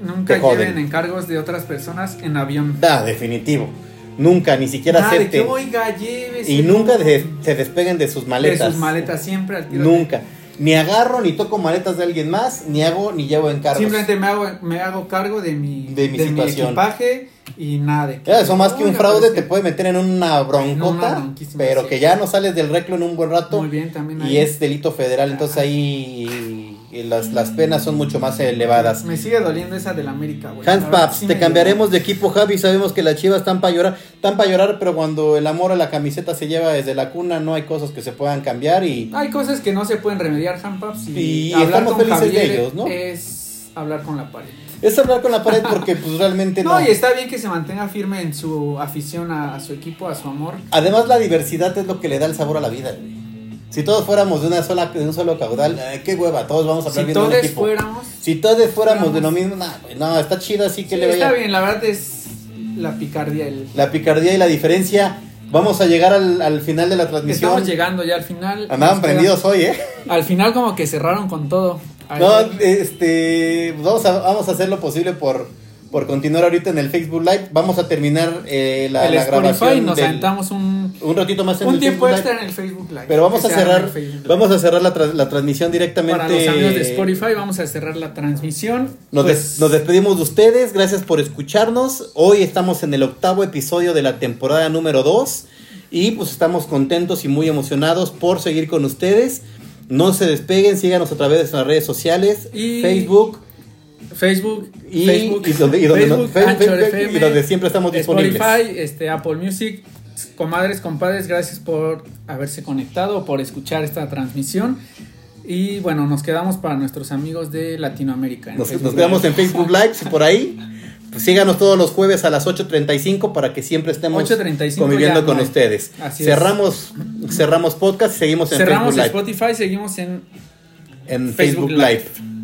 Nunca Te joden. lleven encargos de otras personas en avión. da, definitivo. Nunca, ni siquiera Nada de que, acepten. oiga, llévese, Y no". nunca de- se despeguen de sus maletas. De sus maletas siempre al tiro. Nunca. Ni agarro, ni toco maletas de alguien más, ni hago, ni llevo encargos. Simplemente me hago, me hago cargo de mi, De mi situación. equipaje y nada de que- Ya, eso más que un Oiga, fraude te puede meter en una En broncota, una pero que ya no sales del reclo en un buen rato Muy bien, también y es delito federal, entonces ahí y las, las penas son mucho más elevadas. Me sigue doliendo esa del América, güey. Hans Paps, sí te cambiaremos de equipo, Javi. Sabemos que las chivas están para llorar, están para llorar, pero cuando el amor a la camiseta se lleva desde la cuna, no hay cosas que se puedan cambiar y Hay cosas que no se pueden remediar, Hanpaps. Y, Y hablar estamos felices de ellos, ¿no? Es hablar con la pared. es hablar con la pared porque pues realmente [LAUGHS] No, no. y está bien que se mantenga firme en su afición a, a su equipo, a su amor. Además la diversidad es lo que le da el sabor a la vida. güey. Si todos fuéramos de una sola, de un solo caudal, qué hueva, todos vamos a hablar Si bien de un todos equipo. fuéramos. Si todos fuéramos de lo mismo, nah, no, está chido así que Sí, le vaya. está bien, la verdad es la picardía. El, La picardía y la diferencia. Vamos a llegar al, al final de la transmisión. estamos llegando ya al final. Andaban prendidos hoy, ¿eh? Al final, como que cerraron con todo. Ahí- No, este, vamos a, vamos a hacer lo posible por, por continuar ahorita en el Facebook Live. Vamos a terminar eh, la, el la Spotify grabación nos del- un, un ratito más en un el tiempo Facebook extra Live. en el Facebook Live. Pero vamos a cerrar, vamos a cerrar la, tra- la transmisión directamente. Para los amigos de Spotify, vamos a cerrar la transmisión. Nos, Pues, des- nos despedimos de ustedes, gracias por escucharnos. Hoy estamos en el octavo episodio de la temporada número 2 y pues estamos contentos y muy emocionados por seguir con ustedes. No se despeguen, síganos a través de nuestras redes sociales, Y- Facebook Facebook, y, Facebook, y donde, y donde no- Facebook, Facebook, Anchor Facebook, FM, y donde siempre estamos disponibles. Spotify, este, Apple Music. Comadres, compadres, gracias por haberse conectado, por escuchar esta transmisión. Y bueno, nos quedamos para nuestros amigos de Latinoamérica. Nos, nos quedamos en Facebook Live y por ahí. síganos todos los jueves a las 8.35 para que siempre estemos 8:35 conviviendo con no ustedes. Así es. cerramos, cerramos podcast y seguimos en Cerramos Facebook Live. Spotify, seguimos en En Facebook Facebook Live. Live.